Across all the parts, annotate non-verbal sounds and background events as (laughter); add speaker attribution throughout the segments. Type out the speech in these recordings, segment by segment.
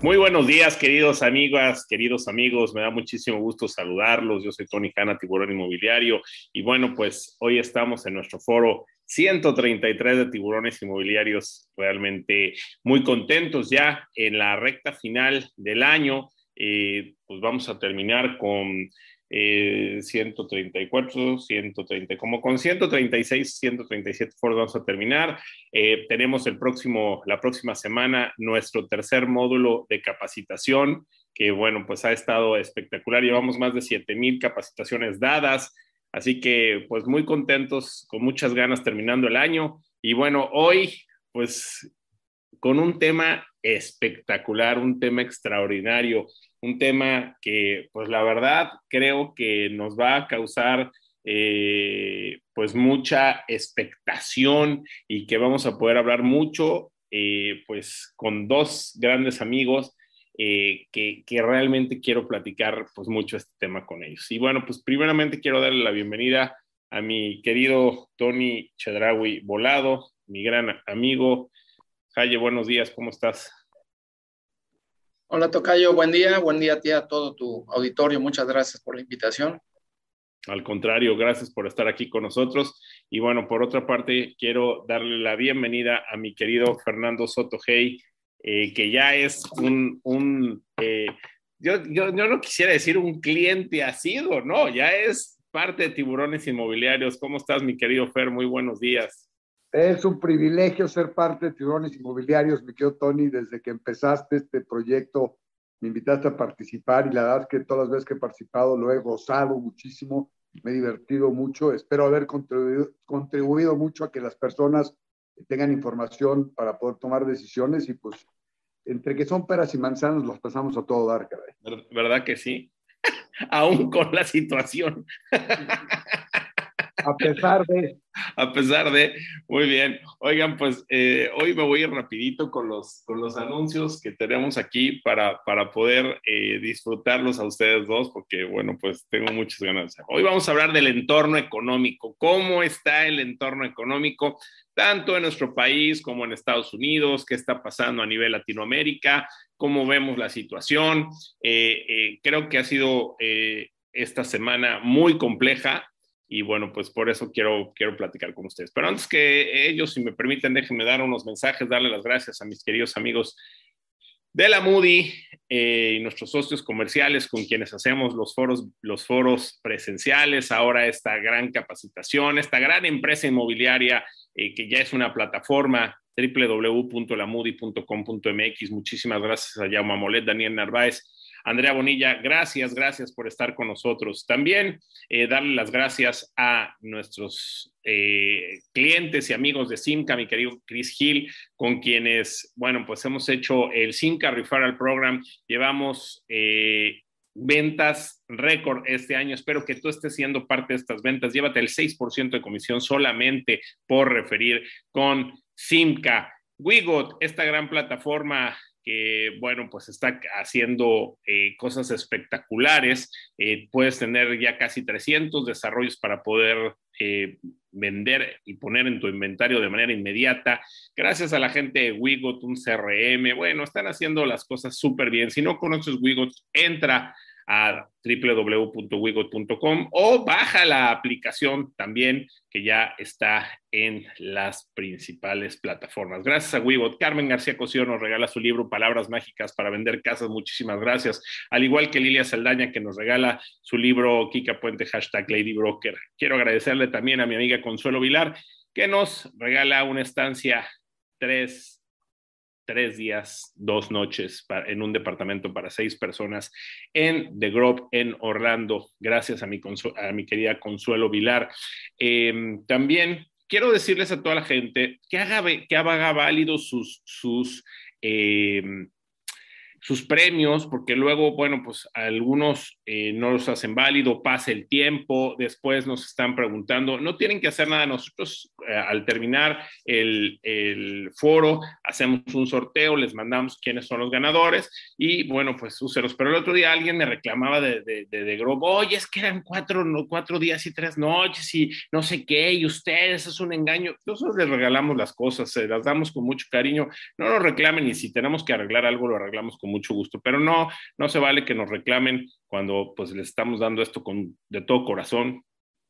Speaker 1: Muy buenos días, queridos amigas, queridos amigos. Me da muchísimo gusto saludarlos. Yo soy Tony Hanna, Tiburón Inmobiliario. Y bueno, pues hoy estamos en nuestro foro 133 de tiburones inmobiliarios. Realmente muy contentos ya en la recta final del año. Eh, pues vamos a terminar con 134, eh, 130, como con 136, 137 foros vamos a terminar. Eh, tenemos el próximo, la próxima semana nuestro tercer módulo de capacitación, que bueno, pues ha estado espectacular. Llevamos más de 7000 capacitaciones dadas, así que pues muy contentos, con muchas ganas terminando el año. Y bueno, hoy pues con un tema espectacular, un tema extraordinario un tema que, pues la verdad, creo que nos va a causar eh, pues mucha expectación y que vamos a poder hablar mucho, eh, pues con dos grandes amigos eh, que, que, realmente quiero platicar pues mucho este tema con ellos. Y bueno, pues primeramente quiero darle la bienvenida a mi querido Tony Chedraui Volado, mi gran amigo. Jaye, buenos días, ¿cómo estás?
Speaker 2: Hola Tocayo, buen día, buen día a ti, a todo tu auditorio, muchas gracias por la invitación.
Speaker 1: Al contrario, gracias por estar aquí con nosotros. Y bueno, por otra parte, quiero darle la bienvenida a mi querido Fernando Soto Hey, eh, que ya es un, un eh, yo, yo, yo, no quisiera decir un cliente asido, no, ya es parte de Tiburones Inmobiliarios. ¿Cómo estás, mi querido Fer? Muy buenos días.
Speaker 3: Es un privilegio ser parte de Tiburones Inmobiliarios, mi querido Tony, desde que empezaste este proyecto, me invitaste a participar y la verdad es que todas las veces que he participado lo he gozado muchísimo, me he divertido mucho, espero haber contribuido, contribuido mucho a que las personas tengan información para poder tomar decisiones y pues entre que son peras y manzanas los pasamos a todo dar, caray.
Speaker 1: ¿Verdad que sí? (laughs) Aún con la situación. (laughs)
Speaker 3: a pesar de (laughs)
Speaker 1: a pesar de, muy bien. Oigan, pues eh, hoy me voy a rapidito con los, con los anuncios que tenemos aquí para, para poder eh, disfrutarlos a ustedes dos, porque bueno, pues tengo muchas ganas Hoy vamos a hablar del entorno económico, cómo está el entorno económico, tanto en nuestro país como en Estados Unidos, qué está pasando a nivel Latinoamérica, cómo vemos la situación. Eh, creo que ha sido esta semana muy compleja y bueno, pues por eso quiero, quiero platicar con ustedes. Pero antes que ellos, si me permiten, déjenme dar unos mensajes, darle las gracias a mis queridos amigos de la Moody eh, y nuestros socios comerciales con quienes hacemos los foros, los foros presenciales, ahora esta gran capacitación, esta gran empresa inmobiliaria eh, que ya es una plataforma www.lamoody.com.mx. Muchísimas gracias a Jaume Molet, Daniel Narváez Andrea Bonilla, gracias, gracias por estar con nosotros. También eh, darle las gracias a nuestros eh, clientes y amigos de Simca, mi querido Chris Hill, con quienes, bueno, pues hemos hecho el Simca Referral Program. Llevamos eh, ventas récord este año. Espero que tú estés siendo parte de estas ventas. Llévate el 6% de comisión solamente por referir con Simca. Wigot, esta gran plataforma que, bueno, pues está haciendo eh, cosas espectaculares. Eh, puedes tener ya casi 300 desarrollos para poder eh, vender y poner en tu inventario de manera inmediata. Gracias a la gente de Wigot, un CRM. Bueno, están haciendo las cosas súper bien. Si no conoces Wigot, entra a www.wigot.com o baja la aplicación también que ya está en las principales plataformas. Gracias a Wigot. Carmen García Cosío nos regala su libro Palabras Mágicas para vender casas. Muchísimas gracias. Al igual que Lilia Saldaña que nos regala su libro Kika Puente hashtag Lady Broker. Quiero agradecerle también a mi amiga Consuelo Vilar que nos regala una estancia tres tres días, dos noches en un departamento para seis personas en The Grove, en Orlando, gracias a mi, querida Consuelo Vilar. Em, también quiero decirles a toda la gente que haga, que haga válido sus, sus, em, sus premios, porque luego, bueno, pues algunos eh, no los hacen válido, pasa el tiempo, después nos están preguntando, no tienen que hacer nada, nosotros eh, al terminar el, el, foro hacemos un sorteo, les mandamos quiénes son los ganadores y bueno, pues úselos. Pero el otro día alguien me reclamaba de, de, de, de oye, es que eran cuatro, no, cuatro días y tres noches y no sé qué, y ustedes es un engaño. Nosotros les regalamos las cosas, se las damos con mucho cariño, no nos reclamen y si tenemos que arreglar algo, lo arreglamos con mucho gusto, pero no, no se vale que nos reclamen cuando pues les estamos dando esto con, de todo corazón,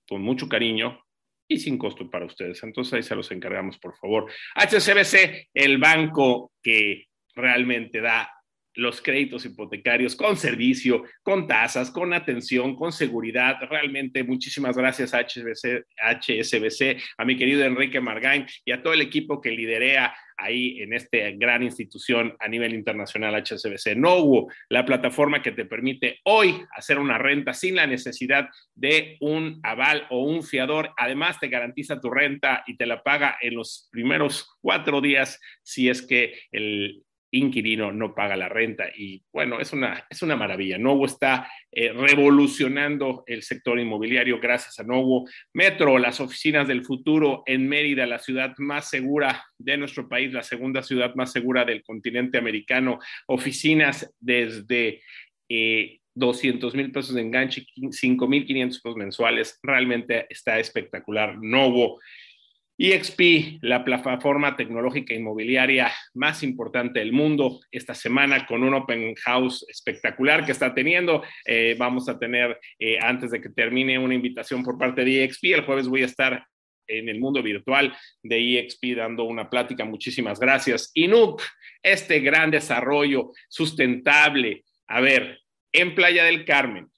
Speaker 1: con mucho cariño y sin costo para ustedes. Entonces ahí se los encargamos, por favor. HCBC, el banco que realmente da los créditos hipotecarios con servicio, con tasas, con atención, con seguridad. Realmente muchísimas gracias a HSBC, a mi querido Enrique Margain y a todo el equipo que liderea ahí en esta gran institución a nivel internacional HSBC. No hubo la plataforma que te permite hoy hacer una renta sin la necesidad de un aval o un fiador. Además, te garantiza tu renta y te la paga en los primeros cuatro días si es que el inquilino no paga la renta. Y bueno, es una, es una maravilla. Novo está eh, revolucionando el sector inmobiliario gracias a Novo. Metro, las oficinas del futuro en Mérida, la ciudad más segura de nuestro país, la segunda ciudad más segura del continente americano. Oficinas desde... Eh, 200 mil pesos de enganche, 5 mil 500 pesos mensuales. Realmente está espectacular. Novo EXP, la plataforma tecnológica inmobiliaria más importante del mundo, esta semana con un open house espectacular que está teniendo. Eh, vamos a tener, eh, antes de que termine, una invitación por parte de EXP. El jueves voy a estar en el mundo virtual de EXP dando una plática. Muchísimas gracias. INUC, este gran desarrollo sustentable. A ver, en Playa del Carmen,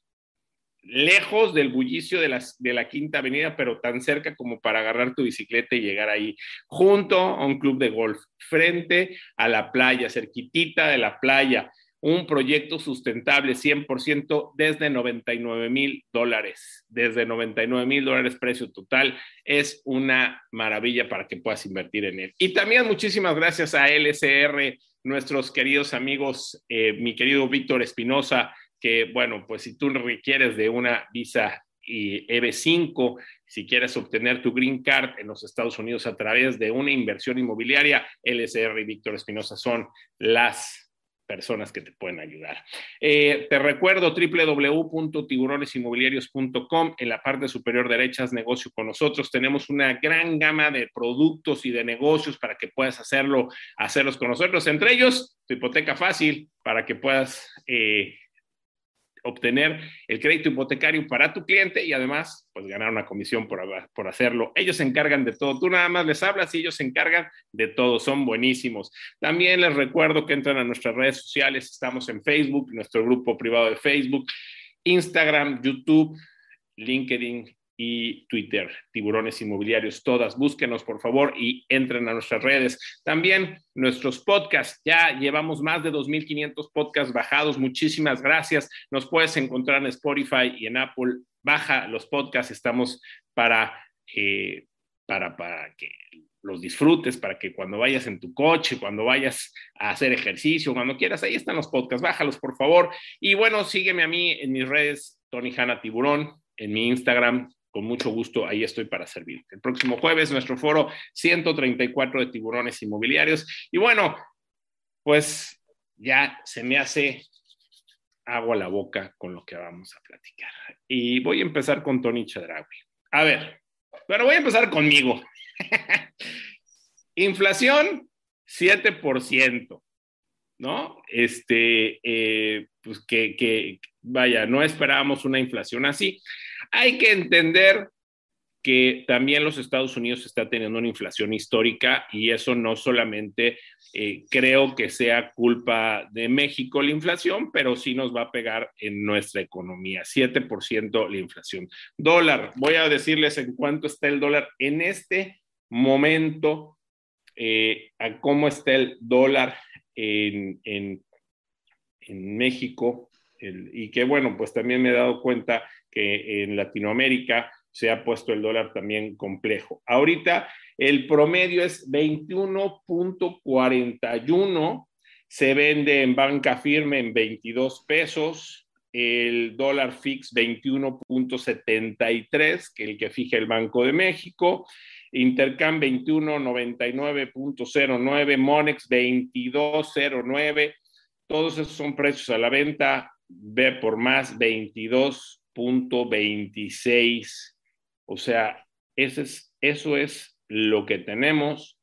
Speaker 1: lejos del bullicio de, las, de la Quinta Avenida, pero tan cerca como para agarrar tu bicicleta y llegar ahí, junto a un club de golf, frente a la playa, cerquitita de la playa, un proyecto sustentable 100% desde 99 mil dólares, desde 99 mil dólares precio total, es una maravilla para que puedas invertir en él. Y también muchísimas gracias a LSR, nuestros queridos amigos, eh, mi querido Víctor Espinosa, que, bueno, pues si tú requieres de una visa y EB5, si quieres obtener tu green card en los Estados Unidos a través de una inversión inmobiliaria, LSR y Víctor Espinosa son las personas que te pueden ayudar. Eh, te recuerdo www.tiburonesinmobiliarios.com. En la parte superior derecha negocio con nosotros. Tenemos una gran gama de productos y de negocios para que puedas hacerlo, hacerlos con nosotros. Entre ellos, tu hipoteca fácil para que puedas eh, obtener el crédito hipotecario para tu cliente y además, pues ganar una comisión por, por hacerlo. Ellos se encargan de todo. Tú nada más les hablas y ellos se encargan de todo. Son buenísimos. También les recuerdo que entran a nuestras redes sociales. Estamos en Facebook, nuestro grupo privado de Facebook, Instagram, YouTube, LinkedIn y Twitter, Tiburones Inmobiliarios, todas. Búsquenos, por favor, y entren a nuestras redes. También nuestros podcasts, ya llevamos más de 2.500 podcasts bajados. Muchísimas gracias. Nos puedes encontrar en Spotify y en Apple. Baja los podcasts, estamos para, eh, para, para que los disfrutes, para que cuando vayas en tu coche, cuando vayas a hacer ejercicio, cuando quieras, ahí están los podcasts, bájalos por favor. Y bueno, sígueme a mí en mis redes, Tony Hanna Tiburón, en mi Instagram, con mucho gusto ahí estoy para servir. El próximo jueves nuestro foro 134 de tiburones inmobiliarios. Y bueno, pues ya se me hace agua la boca con lo que vamos a platicar. Y voy a empezar con Tony Chadrawi. A ver, pero voy a empezar conmigo. (laughs) Inflación, 7%, ¿no? Este, eh, pues que, que, vaya, no esperábamos una inflación así. Hay que entender que también los Estados Unidos está teniendo una inflación histórica y eso no solamente eh, creo que sea culpa de México la inflación, pero sí nos va a pegar en nuestra economía. 7% la inflación. Dólar, voy a decirles en cuánto está el dólar en este momento, eh, a cómo está el dólar en, en, en México y que bueno, pues también me he dado cuenta que en Latinoamérica se ha puesto el dólar también complejo. Ahorita el promedio es 21.41 se vende en banca firme en 22 pesos, el dólar fix 21.73, que el que fija el Banco de México, Intercam 21.99.09, Monex 22.09, todos esos son precios a la venta, ve por más 22.26, o sea, ese es, eso es lo que tenemos,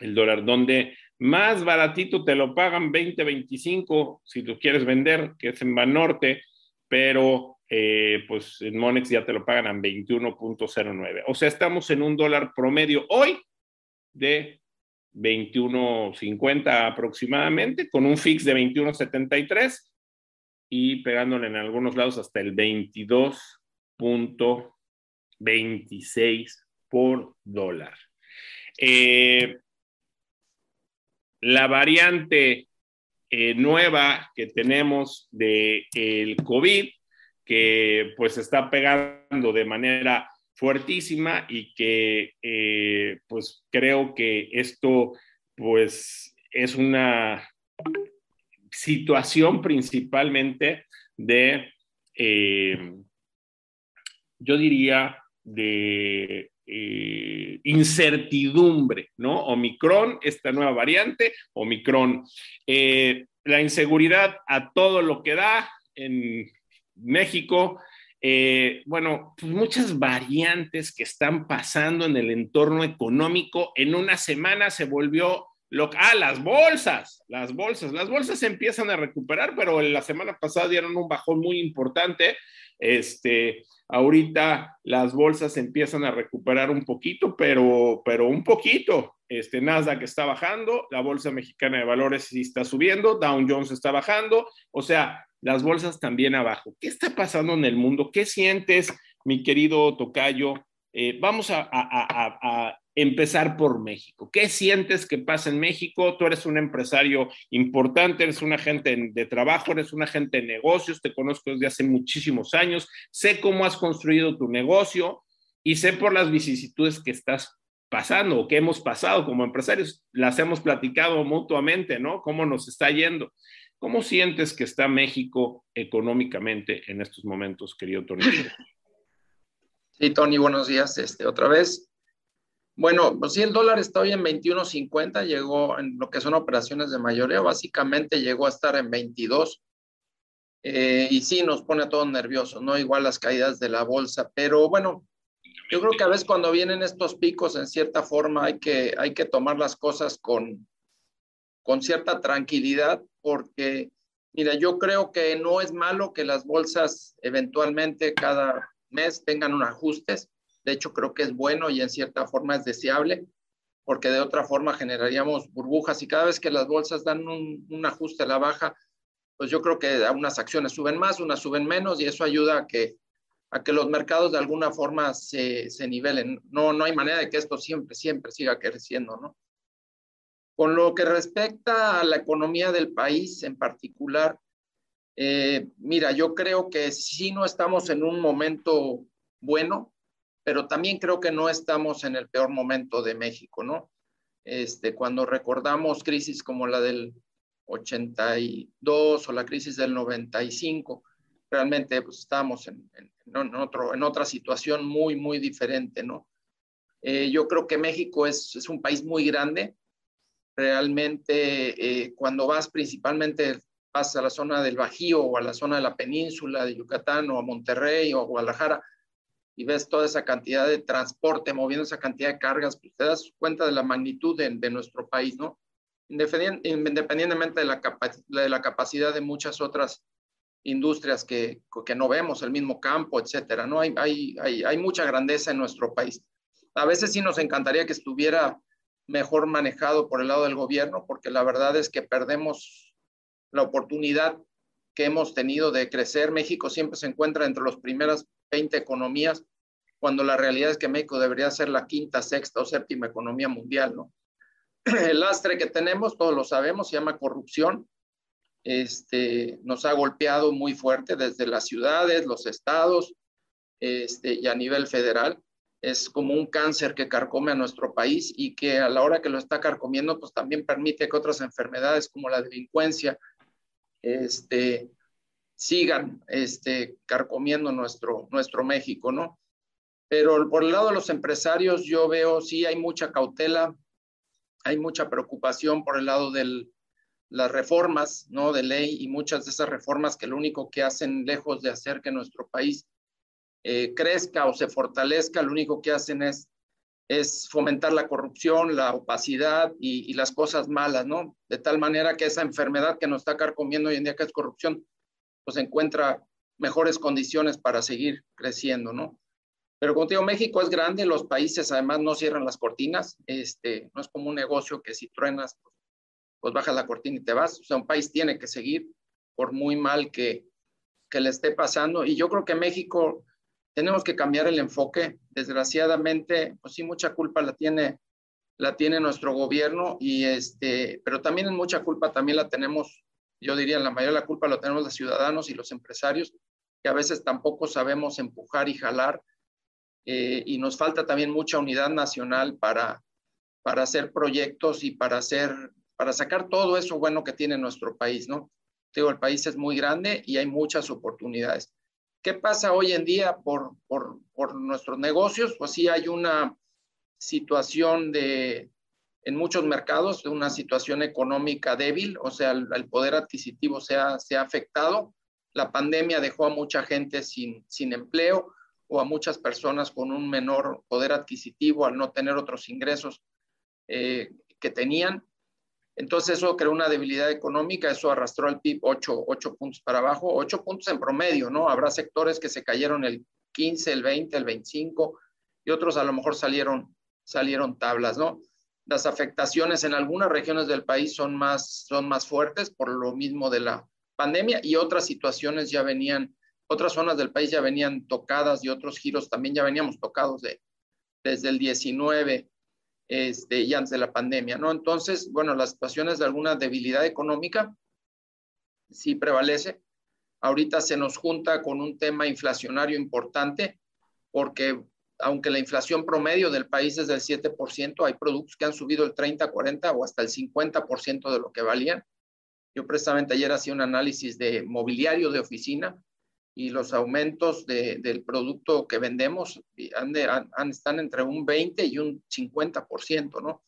Speaker 1: el dólar, donde más baratito te lo pagan 20, 25 si tú quieres vender, que es en Banorte, pero eh, pues en Monex ya te lo pagan a 21.09. O sea, estamos en un dólar promedio hoy de 21.50 aproximadamente, con un fix de 21.73 y pegándole en algunos lados hasta el 22.26 por dólar. Eh, la variante eh, nueva que tenemos del el COVID, que pues está pegando de manera fuertísima y que eh, pues creo que esto pues es una situación principalmente de, eh, yo diría, de eh, incertidumbre, ¿no? Omicron, esta nueva variante, Omicron. Eh, la inseguridad a todo lo que da en México. Eh, bueno, pues muchas variantes que están pasando en el entorno económico. En una semana se volvió lo, ah, las bolsas, las bolsas, las bolsas se empiezan a recuperar, pero la semana pasada dieron un bajón muy importante. Este, ahorita las bolsas empiezan a recuperar un poquito, pero, pero un poquito. Este, Nasdaq está bajando, la Bolsa Mexicana de Valores sí está subiendo, Dow Jones está bajando, o sea, las bolsas también abajo. ¿Qué está pasando en el mundo? ¿Qué sientes, mi querido Tocayo? Eh, vamos a, empezar por México. ¿Qué sientes que pasa en México? Tú eres un empresario importante, eres un agente de trabajo, eres un agente de negocios, te conozco desde hace muchísimos años, sé cómo has construido tu negocio y sé por las vicisitudes que estás pasando o que hemos pasado como empresarios, las hemos platicado mutuamente, ¿no? ¿Cómo nos está yendo? ¿Cómo sientes que está México económicamente en estos momentos, querido Tony?
Speaker 2: Sí, Tony, buenos días. Este, otra vez, bueno, pues sí, el dólar está hoy en 21.50, llegó en lo que son operaciones de mayoría, básicamente llegó a estar en 22. Eh, y sí, nos pone a todos nerviosos, ¿no? Igual las caídas de la bolsa, pero bueno, yo creo que a veces cuando vienen estos picos, en cierta forma, hay que, hay que tomar las cosas con, con cierta tranquilidad, porque, mira, yo creo que no es malo que las bolsas eventualmente cada mes tengan un ajustes de hecho, creo que es bueno y en cierta forma es deseable, porque de otra forma generaríamos burbujas y cada vez que las bolsas dan un, ajuste a la baja, pues yo creo que unas acciones suben más, unas suben menos y eso ayuda a que, a que los mercados de alguna forma se, se nivelen. No, no hay manera de que esto siempre, siempre siga creciendo, ¿no? Con lo que respecta a la economía del país en particular, eh, mira, yo creo que sí no estamos en un momento bueno, pero también creo que no estamos en el peor momento de México, ¿no? Este, cuando recordamos crisis como la del 82 o la crisis del 95, realmente pues, estamos en, otro, en otra situación muy, muy diferente, ¿no? Eh, yo creo que México es, es, un país muy grande. Realmente, eh, cuando vas principalmente vas a la zona del Bajío o a la zona de la península de Yucatán o a Monterrey o a Guadalajara, y ves toda esa cantidad de transporte moviendo esa cantidad de cargas, pues te das cuenta de la magnitud de, de nuestro país, ¿no? Independientemente de la, de la capacidad de muchas otras industrias que, que no vemos, el mismo campo, etcétera, ¿no? Hay, hay, hay, hay mucha grandeza en nuestro país. A veces sí nos encantaría que estuviera mejor manejado por el lado del gobierno, porque la verdad es que perdemos la oportunidad que hemos tenido de crecer. México siempre se encuentra entre las primeras 20 economías, cuando la realidad es que México debería ser la quinta, sexta o séptima economía mundial, ¿no? (clears throat) El lastre que tenemos, todos lo sabemos, se llama corrupción. Este, nos ha golpeado muy fuerte desde las ciudades, los estados este, y a nivel federal. es como un cáncer que carcome a nuestro país y que a la hora que lo está carcomiendo, pues también permite que otras enfermedades como la delincuencia este, sigan este, carcomiendo nuestro, nuestro México, ¿no? Pero por el lado de los empresarios, yo veo, sí, hay mucha cautela, hay mucha preocupación por el lado de las reformas, ¿no? De ley y muchas de esas reformas que lo único que hacen, lejos de hacer que nuestro país eh, crezca o se fortalezca, lo único que hacen es, es fomentar la corrupción, la opacidad y, las cosas malas, ¿no? De tal manera que esa enfermedad que nos está carcomiendo hoy en día, que es corrupción, pues encuentra mejores condiciones para seguir creciendo, ¿no? Pero como digo, México es grande, los países además no cierran las cortinas, este, no es como un negocio que si truenas, pues, pues bajas la cortina y te vas, o sea, un país tiene que seguir por muy mal que, que le esté pasando. Y yo creo que México tenemos que cambiar el enfoque. Desgraciadamente, pues sí, mucha culpa la tiene, la tiene nuestro gobierno, y este, pero también mucha culpa también la tenemos, yo diría, la mayoría de la culpa la tenemos los ciudadanos y los empresarios, que a veces tampoco sabemos empujar y jalar, eh, y nos falta también mucha unidad nacional para, para hacer proyectos y para hacer, para sacar todo eso bueno que tiene nuestro país, ¿no? Digo, el país es muy grande y hay muchas oportunidades. ¿Qué pasa hoy en día por, por, por nuestros negocios? Pues sí hay una situación de, en muchos mercados, de una situación económica débil, o sea, el, poder adquisitivo se ha, se ha, afectado. La pandemia dejó a mucha gente sin, sin empleo o a muchas personas con un menor poder adquisitivo al no tener otros ingresos eh, que tenían. Entonces eso creó una debilidad económica, eso arrastró al PIB 8, puntos para abajo, 8 puntos en promedio, ¿no? Habrá sectores que se cayeron el 15, el 20, el 25 y otros a lo mejor salieron, salieron tablas, ¿no? Las afectaciones en algunas regiones del país son más, son más fuertes por lo mismo de la pandemia y otras situaciones ya venían, otras zonas del país ya venían tocadas y otros giros también ya veníamos tocados de, desde el 19 este, y antes de la pandemia, ¿no? Entonces, bueno, las situaciones de alguna debilidad económica sí prevalece. Ahorita se nos junta con un tema inflacionario importante, porque aunque la inflación promedio del país es del 7%, hay productos que han subido el 30, 40 o hasta el 50% de lo que valían. Yo precisamente ayer hacía un análisis de mobiliario de oficina y los aumentos de, del producto que vendemos han han, están entre un 20 y un 50%, ¿no?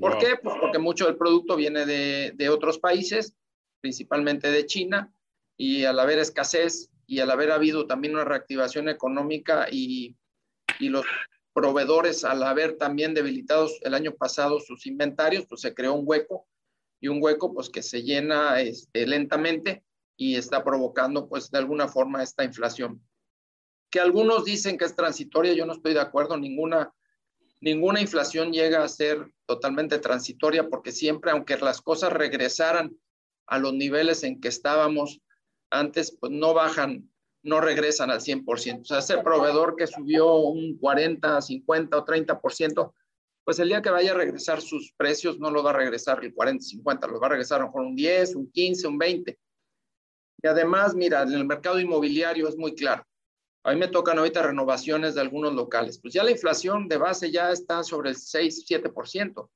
Speaker 2: ¿Por qué? Pues porque mucho del producto viene de, de, otros países, principalmente de China, y al haber escasez y al haber habido también una reactivación económica y, y los proveedores al haber también debilitados el año pasado sus inventarios, pues se creó un hueco y un hueco pues que se llena este, lentamente y está provocando pues de alguna forma esta inflación. Que algunos dicen que es transitoria, yo no estoy de acuerdo, ninguna, ninguna inflación llega a ser totalmente transitoria porque siempre, aunque las cosas regresaran a los niveles en que estábamos antes, pues no bajan, no regresan al 100%. O sea, ese proveedor que subió un 40, 50 o 30%, pues el día que vaya a regresar sus precios no lo va a regresar el 40, 50, lo va a regresar a lo mejor un 10, un 15, un 20. Y además, mira, en el mercado inmobiliario es muy claro. A mí me tocan ahorita renovaciones de algunos locales. Pues ya la inflación de base ya está sobre el 6, 7%.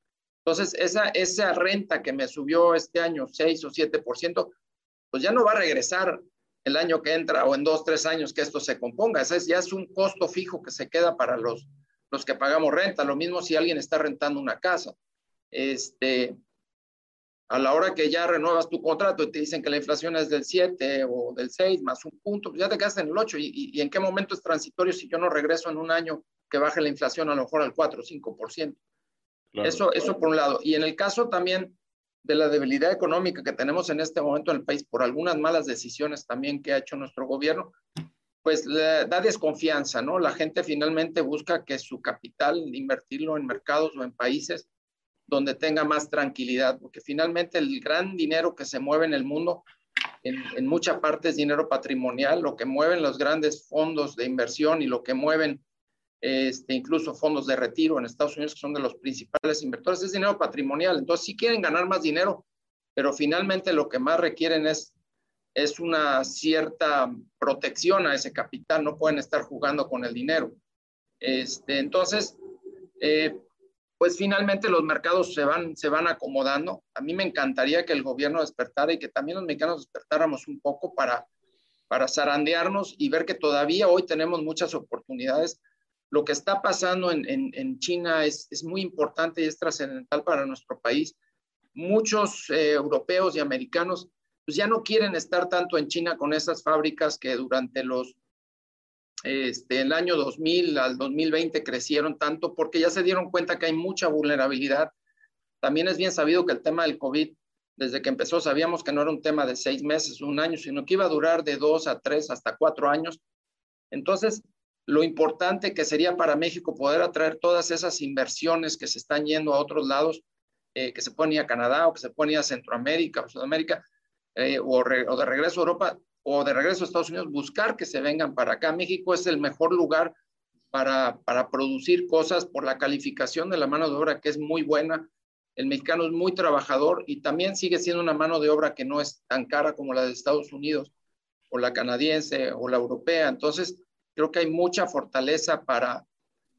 Speaker 2: Entonces, esa, esa renta que me subió este año 6 o 7%, pues ya no va a regresar el año que entra o en dos, tres años que esto se componga. Ese ya es un costo fijo que se queda para los, los que pagamos renta. Lo mismo si alguien está rentando una casa. Este, a la hora que ya renuevas tu contrato y te dicen que la inflación es del 7 o del 6 más un punto, pues ya te quedas en el 8. ¿Y, en qué momento es transitorio si yo no regreso en un año que baje la inflación a lo mejor al 4 o 5%? Eso, eso por un lado. Y en el caso también de la debilidad económica que tenemos en este momento en el país por algunas malas decisiones también que ha hecho nuestro gobierno, pues da desconfianza, ¿no? La gente finalmente busca que su capital invertirlo en mercados o en países donde tenga más tranquilidad, porque finalmente el gran dinero que se mueve en el mundo, en, mucha parte es dinero patrimonial, lo que mueven los grandes fondos de inversión y lo que mueven este, incluso fondos de retiro en Estados Unidos, que son de los principales inversores, es dinero patrimonial. Entonces, sí quieren ganar más dinero, pero finalmente lo que más requieren es, es una cierta protección a ese capital, no pueden estar jugando con el dinero. Este, entonces, eh, pues finalmente los mercados se van, se van acomodando. A mí me encantaría que el gobierno despertara y que también los mexicanos despertáramos un poco para, para zarandearnos y ver que todavía hoy tenemos muchas oportunidades. Lo que está pasando en, en, China es, es, muy importante y es trascendental para nuestro país. Muchos eh, europeos y americanos pues ya no quieren estar tanto en China con esas fábricas que durante los este, el año 2000 al 2020 crecieron tanto porque ya se dieron cuenta que hay mucha vulnerabilidad. También es bien sabido que el tema del COVID, desde que empezó, sabíamos que no era un tema de seis meses, un año, sino que iba a durar de dos a tres hasta cuatro años. Entonces, lo importante que sería para México poder atraer todas esas inversiones que se están yendo a otros lados, eh, que se pueden a Canadá o que se pueden a Centroamérica o Sudamérica, eh, o, o de regreso a Europa, o de regreso a Estados Unidos, buscar que se vengan para acá. México es el mejor lugar para, para producir cosas por la calificación de la mano de obra que es muy buena. El mexicano es muy trabajador y también sigue siendo una mano de obra que no es tan cara como la de Estados Unidos o la canadiense o la europea. Entonces, creo que hay mucha fortaleza para,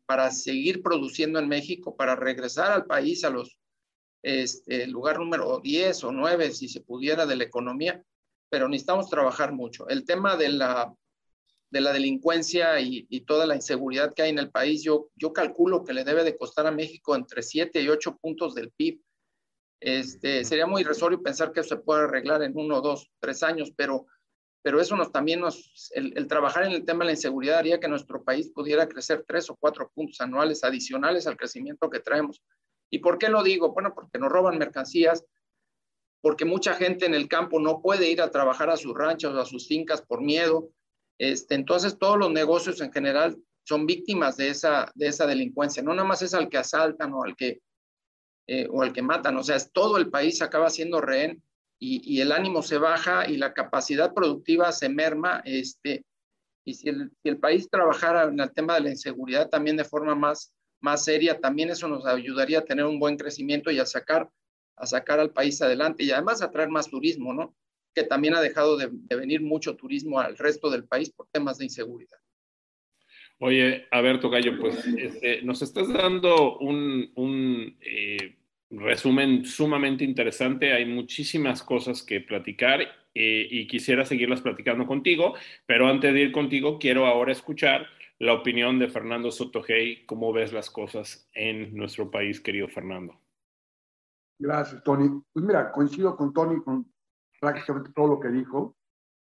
Speaker 2: para seguir produciendo en México, para regresar al país a los este, lugar número 10 o 9, si se pudiera, de la economía pero necesitamos trabajar mucho. El tema de la, de la delincuencia y, toda la inseguridad que hay en el país, yo, yo calculo que le debe de costar a México entre 7 y 8 puntos del PIB. Este, sería muy irrisorio pensar que eso se puede arreglar en uno, dos, tres años, pero, pero eso nos también nos, el, trabajar en el tema de la inseguridad haría que nuestro país pudiera crecer tres o cuatro puntos anuales adicionales al crecimiento que traemos. ¿Y por qué lo digo? Bueno, porque nos roban mercancías, porque mucha gente en el campo no puede ir a trabajar a sus ranchos o a sus fincas por miedo. Este, entonces, todos los negocios en general son víctimas de esa, de esa delincuencia. No nada más es al que asaltan o al que, eh, o al que matan, o sea, es todo el país acaba siendo rehén y, y, el ánimo se baja y la capacidad productiva se merma. Este, y si el, si el país trabajara en el tema de la inseguridad también de forma más, más seria, también eso nos ayudaría a tener un buen crecimiento y a sacar a sacar al país adelante y además a traer más turismo, ¿no? Que también ha dejado de, venir mucho turismo al resto del país por temas de inseguridad.
Speaker 1: Oye, a ver, Tocayo, pues este, nos estás dando un, un eh, resumen sumamente interesante. Hay muchísimas cosas que platicar eh, y quisiera seguirlas platicando contigo, pero antes de ir contigo, quiero ahora escuchar la opinión de Fernando Sotogey. ¿Cómo ves las cosas en nuestro país, querido Fernando?
Speaker 3: Gracias, Tony. Pues mira, coincido con Tony con prácticamente todo lo que dijo.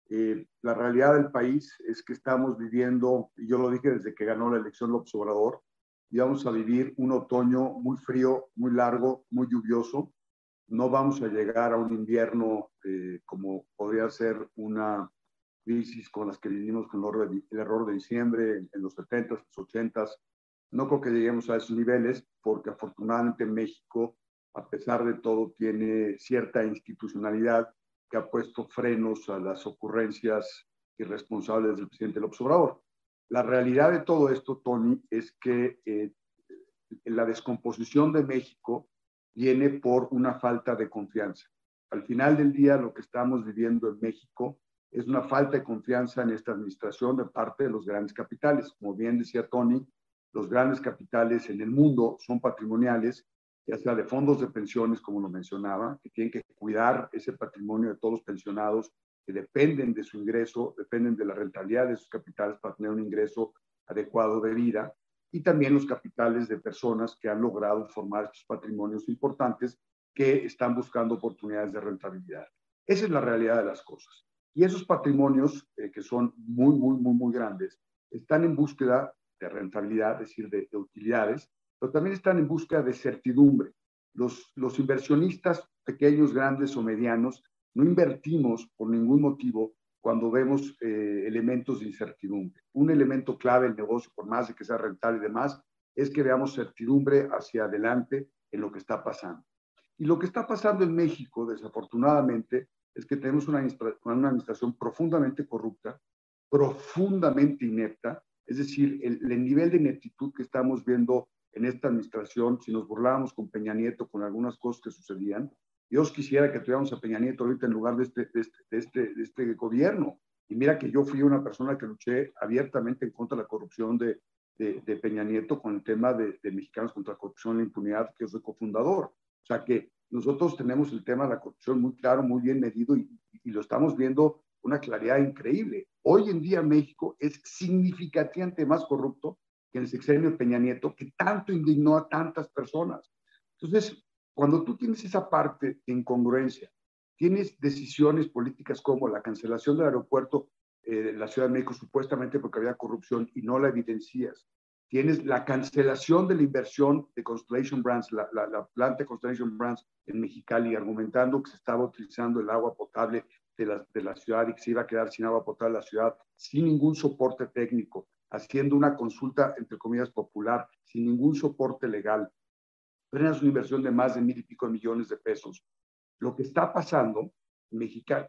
Speaker 3: Eh, la realidad del país es que estamos viviendo, y yo lo dije desde que ganó la elección López Obrador, y vamos a vivir un otoño muy frío, muy largo, muy lluvioso. No vamos a llegar a un invierno eh, como podría ser una crisis con las que vivimos con el error de, diciembre en, los 70s, los 80s. No creo que lleguemos a esos niveles porque afortunadamente México a pesar de todo, tiene cierta institucionalidad que ha puesto frenos a las ocurrencias irresponsables del presidente López Obrador. La realidad de todo esto, Tony, es que eh, la descomposición de México viene por una falta de confianza. Al final del día, lo que estamos viviendo en México es una falta de confianza en esta administración de parte de los grandes capitales. Como bien decía Tony, los grandes capitales en el mundo son patrimoniales ya sea de fondos de pensiones, como lo mencionaba, que tienen que cuidar ese patrimonio de todos los pensionados dependen de su ingreso, dependen de la rentabilidad de sus capitales para tener un ingreso adecuado de vida, y también los capitales de personas que han logrado formar estos patrimonios importantes que están buscando oportunidades de rentabilidad. Esa es la realidad de las cosas. Y esos patrimonios, eh, que son muy, muy, muy, muy grandes, están en búsqueda de rentabilidad, es decir, de, de utilidades, pero también están en busca de certidumbre. Los, los inversionistas pequeños, grandes o medianos no invertimos por ningún motivo cuando vemos eh, elementos de incertidumbre. Un elemento clave del negocio, por más de que sea rentable y demás, es que veamos certidumbre hacia adelante en lo que está pasando. Y lo que está pasando en México, desafortunadamente, es que tenemos una, administración profundamente corrupta, profundamente inepta, es decir, el, el nivel de ineptitud que estamos viendo en esta administración, si nos burlábamos con Peña Nieto, con algunas cosas que sucedían, Dios quisiera que tuviéramos a Peña Nieto ahorita en lugar de este, de este, de este, de este gobierno. Y mira que yo fui una persona que luché abiertamente en contra de la corrupción de, de, Peña Nieto con el tema de, Mexicanos contra la Corrupción y la Impunidad, que es el cofundador. O sea que nosotros tenemos el tema de la corrupción muy claro, muy bien medido y, y lo estamos viendo con una claridad increíble. Hoy en día México es significativamente más corrupto que el sexenio de Peña Nieto, que tanto indignó a tantas personas. Entonces, cuando tú tienes esa parte de incongruencia, tienes decisiones políticas como la cancelación del aeropuerto eh, de la Ciudad de México supuestamente porque había corrupción y no la evidencias, tienes la cancelación de la inversión de Constellation Brands, la, la, planta Constellation Brands en Mexicali, argumentando que se estaba utilizando el agua potable de la, de la ciudad y que se iba a quedar sin agua potable la ciudad, sin ningún soporte técnico, haciendo una consulta, entre comillas, popular, sin ningún soporte legal. Frenas una inversión de más de mil y pico de millones de pesos. Lo que está pasando en Mexicali,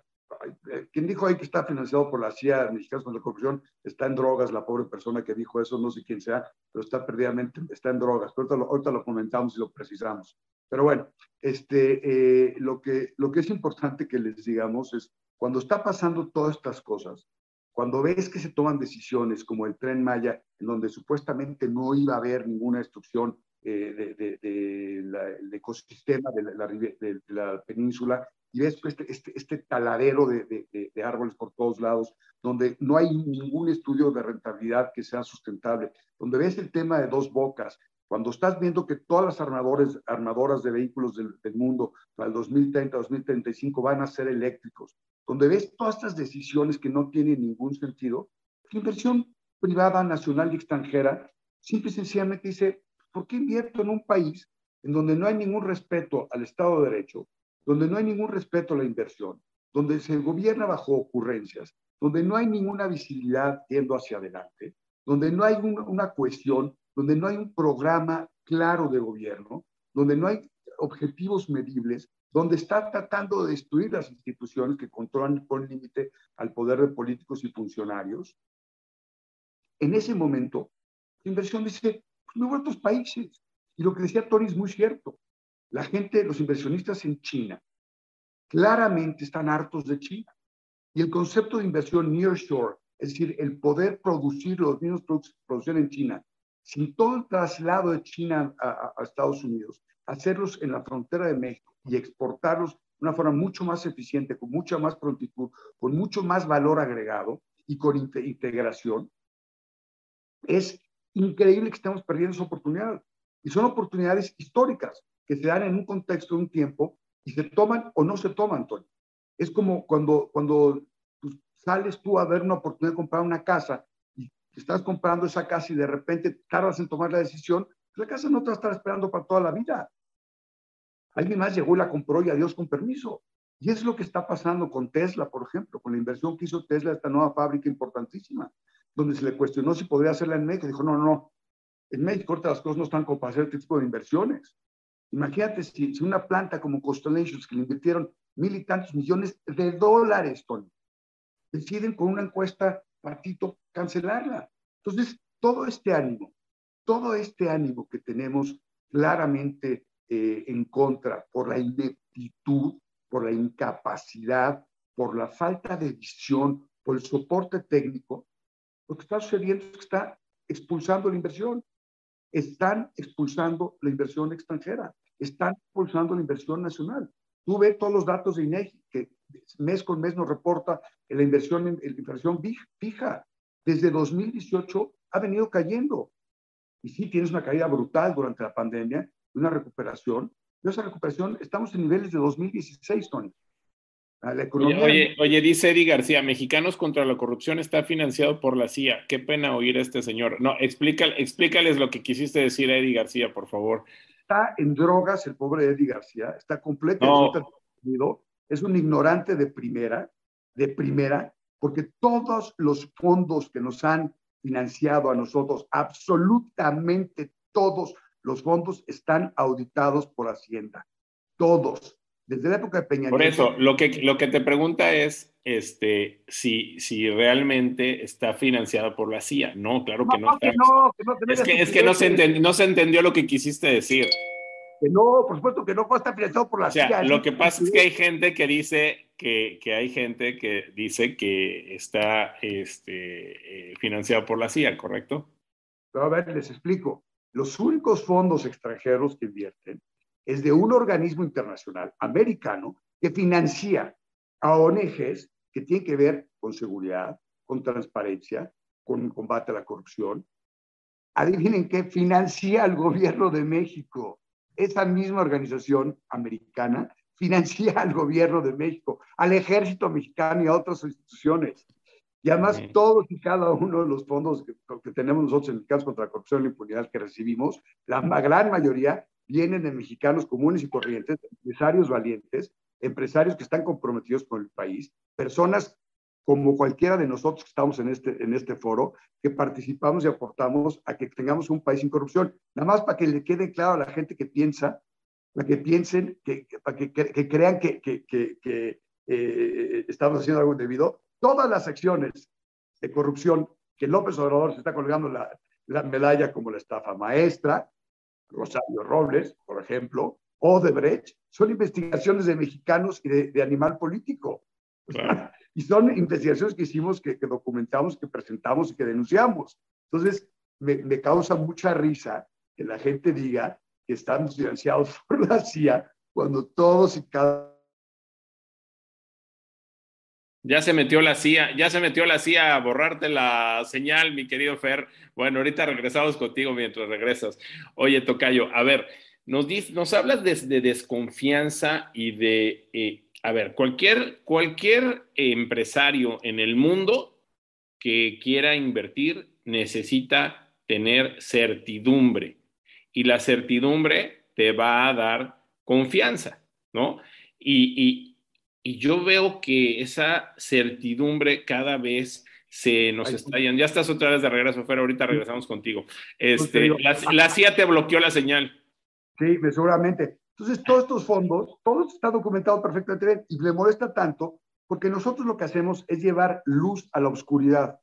Speaker 3: eh, quien dijo ahí que está financiado por la CIA, Mexicanos contra la Corrupción, está en drogas, la pobre persona que dijo eso, no sé quién sea, pero está perdidamente, está en drogas. Ahorita lo, ahorita lo comentamos y lo precisamos. Pero bueno, este, eh, lo, que, lo que es importante que les digamos es, cuando está pasando todas estas cosas, cuando ves que se toman decisiones como el tren Maya, en donde supuestamente no iba a haber ninguna destrucción eh, del ecosistema de la, de la, península, y ves pues, este, este, este taladero de, árboles por todos lados, donde no hay ningún estudio de rentabilidad que sea sustentable, donde ves el tema de dos bocas, cuando estás viendo que todas las armadores, armadoras de vehículos del, del mundo para el 2030, 2035 van a ser eléctricos, donde ves todas estas decisiones que no tienen ningún sentido, la inversión privada, nacional y extranjera, simple y sencillamente dice, ¿por qué invierto en un país en donde no hay ningún respeto al Estado de Derecho, donde no hay ningún respeto a la inversión, donde se gobierna bajo ocurrencias, donde no hay ninguna visibilidad yendo hacia adelante, donde no hay una cuestión, donde no hay un programa claro de gobierno, donde no hay objetivos medibles, donde está tratando de destruir las instituciones que controlan con límite al poder de políticos y funcionarios. En ese momento, la inversión dice, me otros países. Y lo que decía Tony es muy cierto. La gente, los inversionistas en China, claramente están hartos de China. Y el concepto de inversión nearshore, es decir, el poder producir los mismos productos que producen en China, sin todo el traslado de China a, a Estados Unidos, hacerlos en la frontera de México y exportarlos de una forma mucho más eficiente, con mucha más prontitud, con mucho más valor agregado y con integración, es increíble que estemos perdiendo esa oportunidad. Y son oportunidades históricas que se dan en un contexto de un tiempo y se toman o no se toman, Antonio. Es como cuando, cuando pues, sales tú a ver una oportunidad de comprar una casa y estás comprando esa casa y de repente tardas en tomar la decisión, la casa no te va a estar esperando para toda la vida. Alguien más llegó y la compró y adiós con permiso. Y es lo que está pasando con Tesla, por ejemplo, con la inversión que hizo Tesla, esta nueva fábrica importantísima, donde se le cuestionó si podría hacerla en México. Dijo, no, no, en México ahorita las cosas no están como para hacer este tipo de inversiones. Imagínate si, una planta como Constellations, que le invirtieron mil y tantos millones de dólares, Tony, deciden con una encuesta, partito, cancelarla. Entonces, todo este ánimo, todo este ánimo que tenemos claramente eh, en contra por la ineptitud, por la incapacidad, por la falta de visión, por el soporte técnico, lo que está sucediendo es que está expulsando la inversión. Están expulsando la inversión extranjera, están expulsando la inversión nacional. Tú ves todos los datos de INEGI, que mes con mes nos reporta la inversión la inversión fija. Desde 2018 ha venido cayendo. Y sí, tienes una caída brutal durante la pandemia, una recuperación. Pero esa recuperación, estamos en niveles de 2016, Tony.
Speaker 1: La economía... oye, oye, dice Eddie García, Mexicanos contra la corrupción está financiado por la CIA. Qué pena oír a este señor. No, explícale, explícales lo que quisiste decir a Eddie García, por favor.
Speaker 3: Está en drogas el pobre Eddie García, está completamente no. es un ignorante de primera, de primera, porque todos los fondos que nos han financiado a nosotros, absolutamente todos los fondos están auditados por Hacienda. Todos. Desde la época de Peña
Speaker 1: Por eso, lo que, lo que te pregunta es este, si, si realmente está financiado por la CIA. No, claro que no. Está. es que, es que no, se entendió, no se entendió lo que quisiste decir.
Speaker 3: Que no, por supuesto que no está financiado por la o sea, CIA.
Speaker 1: Lo que pasa es que hay gente que dice que, que hay gente que dice que está este, eh, financiado por la CIA, ¿correcto?
Speaker 3: Pero a ver, les explico. Los únicos fondos extranjeros que invierten es de un organismo internacional americano que financia a ONGs que tienen que ver con seguridad, con transparencia, con combate a la corrupción. Adivinen qué financia al gobierno de México. Esa misma organización americana financia al gobierno de México, al ejército mexicano y a otras instituciones. Y además todos y cada uno de los fondos que, que tenemos nosotros en el caso contra la corrupción y la impunidad que recibimos, la gran mayoría vienen de mexicanos comunes y corrientes, empresarios valientes, empresarios que están comprometidos con el país, personas como cualquiera de nosotros que estamos en este, en este foro, que participamos y aportamos a que tengamos un país sin corrupción. Nada más para que le quede claro a la gente que piensa, para que piensen, que, para que, que, crean que, que eh, estamos haciendo algo indebido, todas las acciones de corrupción que López Obrador se está colgando la, la medalla como la estafa maestra, Rosario Robles, por ejemplo, Odebrecht, son investigaciones de mexicanos y de, animal político. (laughs) y son investigaciones que hicimos, que, documentamos, que presentamos y que denunciamos. Entonces, me, me, causa mucha risa que la gente diga que están financiados (laughs) por la CIA cuando todos y cada
Speaker 1: ya se metió la CIA, ya se metió la CIA a borrarte la señal, mi querido Fer. Bueno, ahorita regresamos contigo mientras regresas. Oye, Tocayo, a ver, nos, nos hablas de, desconfianza y de, eh, a ver, cualquier, cualquier empresario en el mundo que quiera invertir necesita tener certidumbre y la certidumbre te va a dar confianza, ¿no? y, y yo veo que esa certidumbre cada vez se nos yendo. Ya estás otra vez de regreso, Fer, ahorita regresamos contigo. Este, la, CIA te bloqueó la señal.
Speaker 3: Sí, seguramente. Entonces, todos estos fondos, todo está documentado perfectamente y le molesta tanto porque nosotros lo que hacemos es llevar luz a la oscuridad,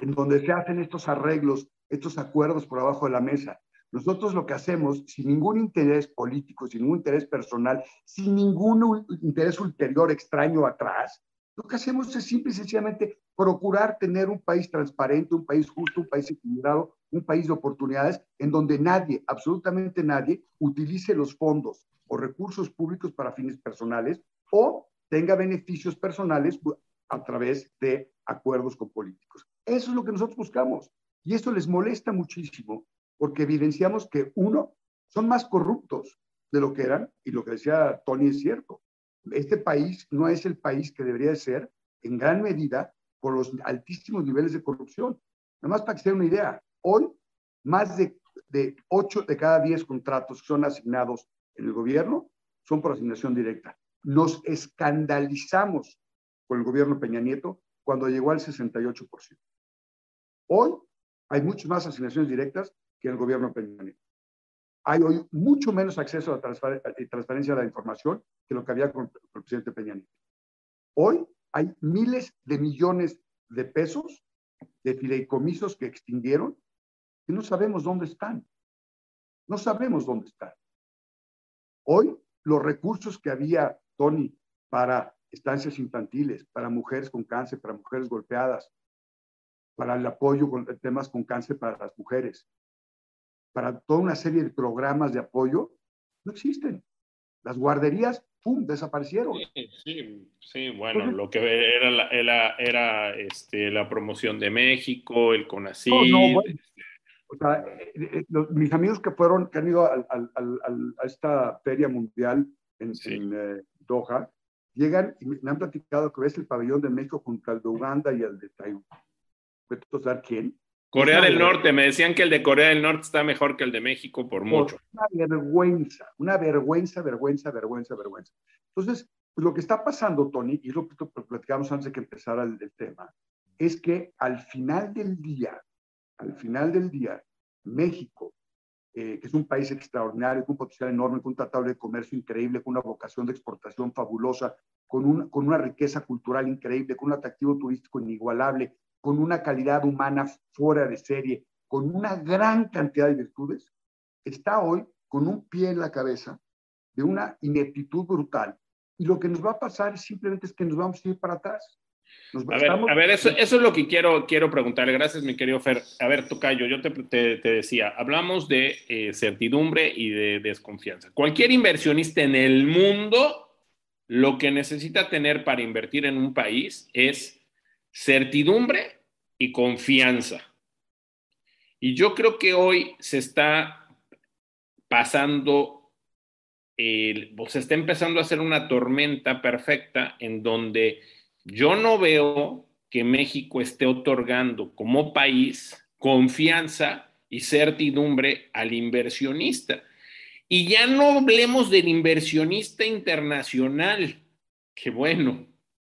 Speaker 3: en donde se hacen estos arreglos, estos acuerdos por abajo de la mesa. Nosotros lo que hacemos, sin ningún interés político, sin ningún interés personal, sin ningún interés ulterior extraño atrás, lo que hacemos es simple y sencillamente procurar tener un país transparente, un país justo, un país equilibrado, un país de oportunidades en donde nadie, absolutamente nadie, utilice los fondos o recursos públicos para fines personales o tenga beneficios personales a través de acuerdos con políticos. Eso es lo que nosotros buscamos. Y esto les molesta muchísimo porque evidenciamos que, uno, son más corruptos de lo que eran, y lo que decía Tony es cierto. Este país no es el país que debería ser en gran medida por los altísimos niveles de corrupción. Nada más para que se den una idea, hoy más de, de 8 de cada 10 contratos que son asignados en el gobierno son por asignación directa. Nos escandalizamos con el gobierno Peña Nieto cuando llegó al 68%. Hoy hay muchas más asignaciones directas que el gobierno Peña Nieto. Hay hoy mucho menos acceso a la transparencia de la información que lo que había con, el presidente Peña Nieto. Hoy hay miles de millones de pesos de fideicomisos que extinguieron y no sabemos dónde están. No sabemos dónde están. Hoy los recursos que había, Tony, para estancias infantiles, para mujeres con cáncer, para mujeres golpeadas, para el apoyo con temas con cáncer para las mujeres, para toda una serie de programas de apoyo, no existen. Las guarderías, ¡pum!, desaparecieron.
Speaker 1: Sí, sí, bueno, lo que era, la, era, era este, la promoción de México, el CONACYT. No, este.
Speaker 3: o sea, eh, eh, mis amigos que fueron, que han ido a esta feria mundial en, eh, Doha, llegan y me han platicado que ves el pabellón de México junto al de Uganda y el de Taiwán. ¿Puedes saber quién?
Speaker 1: Corea del Norte, me decían que el de Corea del Norte está mejor que el de México por mucho.
Speaker 3: Una vergüenza, una vergüenza, vergüenza, vergüenza, vergüenza. Entonces, pues, lo que está pasando, Tony, y lo que platicamos antes de que empezara el, tema, es que al final del día, al final del día, México, eh, que es un país extraordinario, con un potencial enorme, con un tratado de comercio increíble, con una vocación de exportación fabulosa, con, un, con una riqueza cultural increíble, con un atractivo turístico inigualable, con una calidad humana fuera de serie, con una gran cantidad de virtudes, está hoy con un pie en la cabeza de una ineptitud brutal. Y lo que nos va a pasar simplemente es que nos vamos a ir para atrás.
Speaker 1: A ver, eso, es lo que quiero, quiero preguntarle. Gracias, mi querido Fer. A ver, Tocayo, yo te, te, decía, hablamos de eh, certidumbre y de desconfianza. Cualquier inversionista en el mundo lo que necesita tener para invertir en un país es certidumbre y confianza. Y yo creo que hoy se está pasando, se está empezando a hacer una tormenta perfecta en donde yo no veo que México esté otorgando como país confianza y certidumbre al inversionista. Y ya no hablemos del inversionista internacional, que bueno,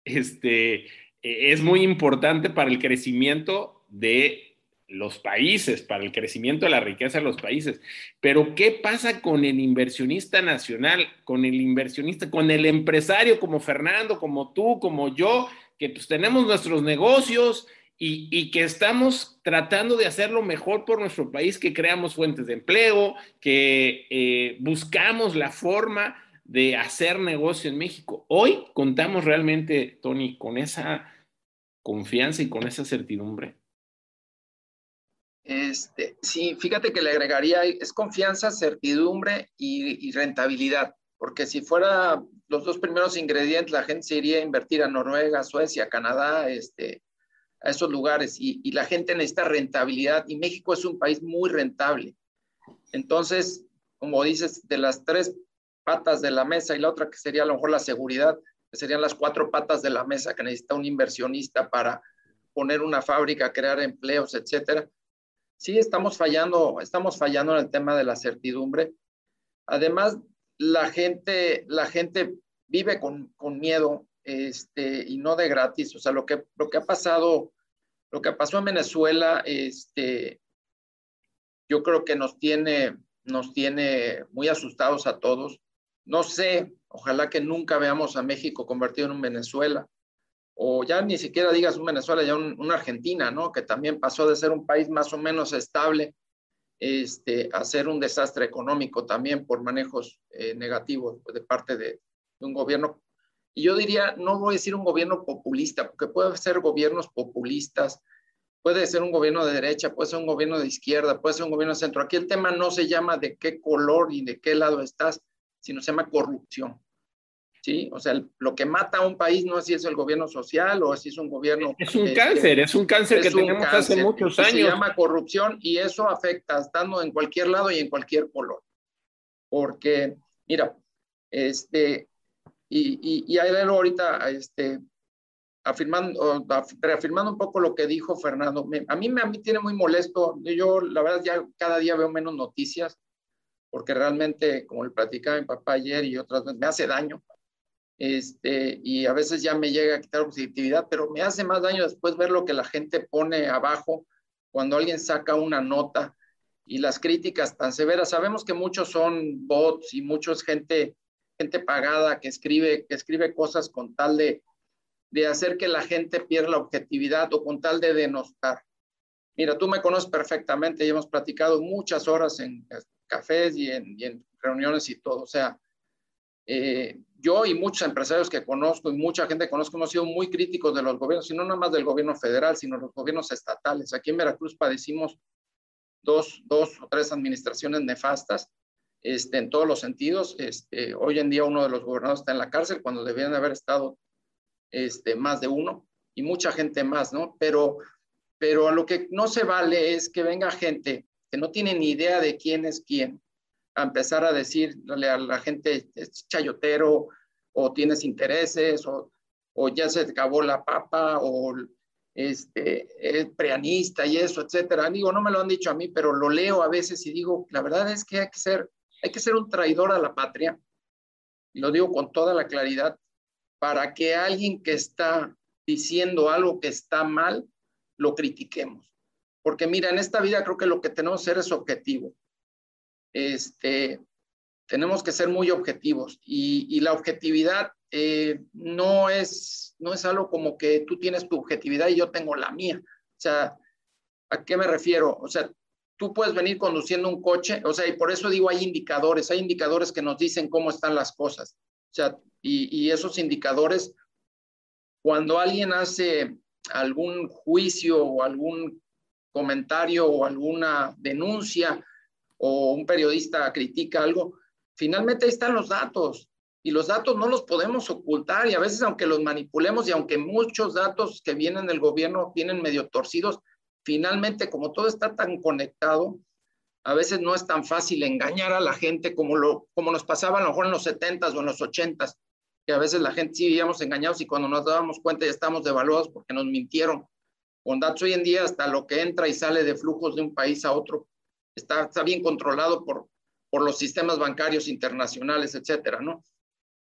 Speaker 1: este, es muy importante para el crecimiento de los países, para el crecimiento de la riqueza de los países. Pero ¿qué pasa con el inversionista nacional, con el inversionista, con el empresario como Fernando, como tú, como yo, que pues tenemos nuestros negocios y, que estamos tratando de hacer lo mejor por nuestro país, que creamos fuentes de empleo, que eh, buscamos la forma de hacer negocio en México. Hoy contamos realmente, Tony, con esa confianza y con esa certidumbre.
Speaker 2: Este, sí, fíjate que le agregaría, es confianza, certidumbre y, y rentabilidad, porque si fuera los dos primeros ingredientes, la gente se iría a invertir a Noruega, Suecia, Canadá, este, a esos lugares y, la gente necesita rentabilidad y México es un país muy rentable. Entonces, como dices, de las tres patas de la mesa y la otra que sería a lo mejor la seguridad, que serían las cuatro patas de la mesa que necesita un inversionista para poner una fábrica, crear empleos, etcétera. Sí, estamos fallando, estamos fallando en el tema de la certidumbre. Además, la gente, la gente vive con, con miedo este, y no de gratis. O sea, lo que, lo que ha pasado lo que pasó en Venezuela, este, yo creo que nos tiene, nos tiene muy asustados a todos. No sé, ojalá que nunca veamos a México convertido en un Venezuela, o ya ni siquiera digas un Venezuela, ya un, Argentina, ¿no? Que también pasó de ser un país más o menos estable este, a ser un desastre económico también por manejos eh, negativos de parte de, de un gobierno y yo diría, no voy a decir un gobierno populista, porque puede ser gobiernos populistas, puede ser un gobierno de derecha, puede ser un gobierno de izquierda, puede ser un gobierno de centro. Aquí el tema no se llama de qué color y de qué lado estás, sino se llama corrupción. ¿Sí? O sea, lo que mata a un país no es si es el gobierno social o si es un gobierno...
Speaker 1: Es un cáncer, es un cáncer que tenemos hace muchos años. Se
Speaker 2: llama corrupción y eso afecta estando en cualquier lado y en cualquier color. Porque, mira, este, y, y, y ahorita, este, afirmando, reafirmando un poco lo que dijo Fernando, a, mí, a mí tiene muy molesto, yo la verdad ya cada día veo menos noticias, porque realmente, como le platicaba mi papá ayer y otras veces, me hace daño. Este, y a veces ya me llega a quitar positividad, pero me hace más daño después ver lo que la gente pone abajo cuando alguien saca una nota y las críticas tan severas. Sabemos que muchos son bots y muchos gente gente pagada que escribe, que escribe cosas con tal de, de hacer que la gente pierda la objetividad o con tal de denostar. Mira, tú me conoces perfectamente y hemos platicado muchas horas en cafés y en, y en reuniones y todo. O sea, eh, yo y muchos empresarios que conozco y mucha gente que conozco hemos sido muy críticos de los gobiernos, y no nada más del gobierno federal, sino los gobiernos estatales. Aquí en Veracruz padecimos dos, dos o tres administraciones nefastas este, en todos los sentidos. Este, hoy en día uno de los gobernadores está en la cárcel cuando debían haber estado este, más de uno y mucha gente más, ¿no? Pero, pero lo que no se vale es que venga gente que no tiene ni idea de quién es quién a empezar a decirle a la gente es chayotero o tienes intereses o, o ya se acabó la papa o este, es preanista y eso, etcétera. Digo, no me lo han dicho a mí, pero lo leo a veces y digo, la verdad es que hay que ser hay que ser un traidor a la patria, y lo digo con toda la claridad, para que alguien que está diciendo algo que está mal, lo critiquemos. Porque mira, en esta vida creo que lo que tenemos que ser es objetivo. Este, tenemos que ser muy objetivos y, la objetividad eh, no, es, no es algo como que tú tienes tu objetividad y yo tengo la mía. O sea, ¿a qué me refiero? O sea, tú puedes venir conduciendo un coche, o sea, y por eso digo, hay indicadores, hay indicadores que nos dicen cómo están las cosas. O sea, y, esos indicadores cuando alguien hace algún juicio o algún comentario o alguna denuncia o un periodista critica algo, finalmente ahí están los datos y los datos no los podemos ocultar y a veces aunque los manipulemos y aunque muchos datos que vienen del gobierno vienen medio torcidos, finalmente como todo está tan conectado, a veces no es tan fácil engañar a la gente como, lo, como nos pasaba a lo mejor en los 70s o en los 80s, que a veces la gente sí vivíamos engañados y cuando nos dábamos cuenta ya estamos devaluados porque nos mintieron. Con datos hoy en día hasta lo que entra y sale de flujos de un país a otro está, está bien controlado por, por los sistemas bancarios internacionales, etcétera, ¿no?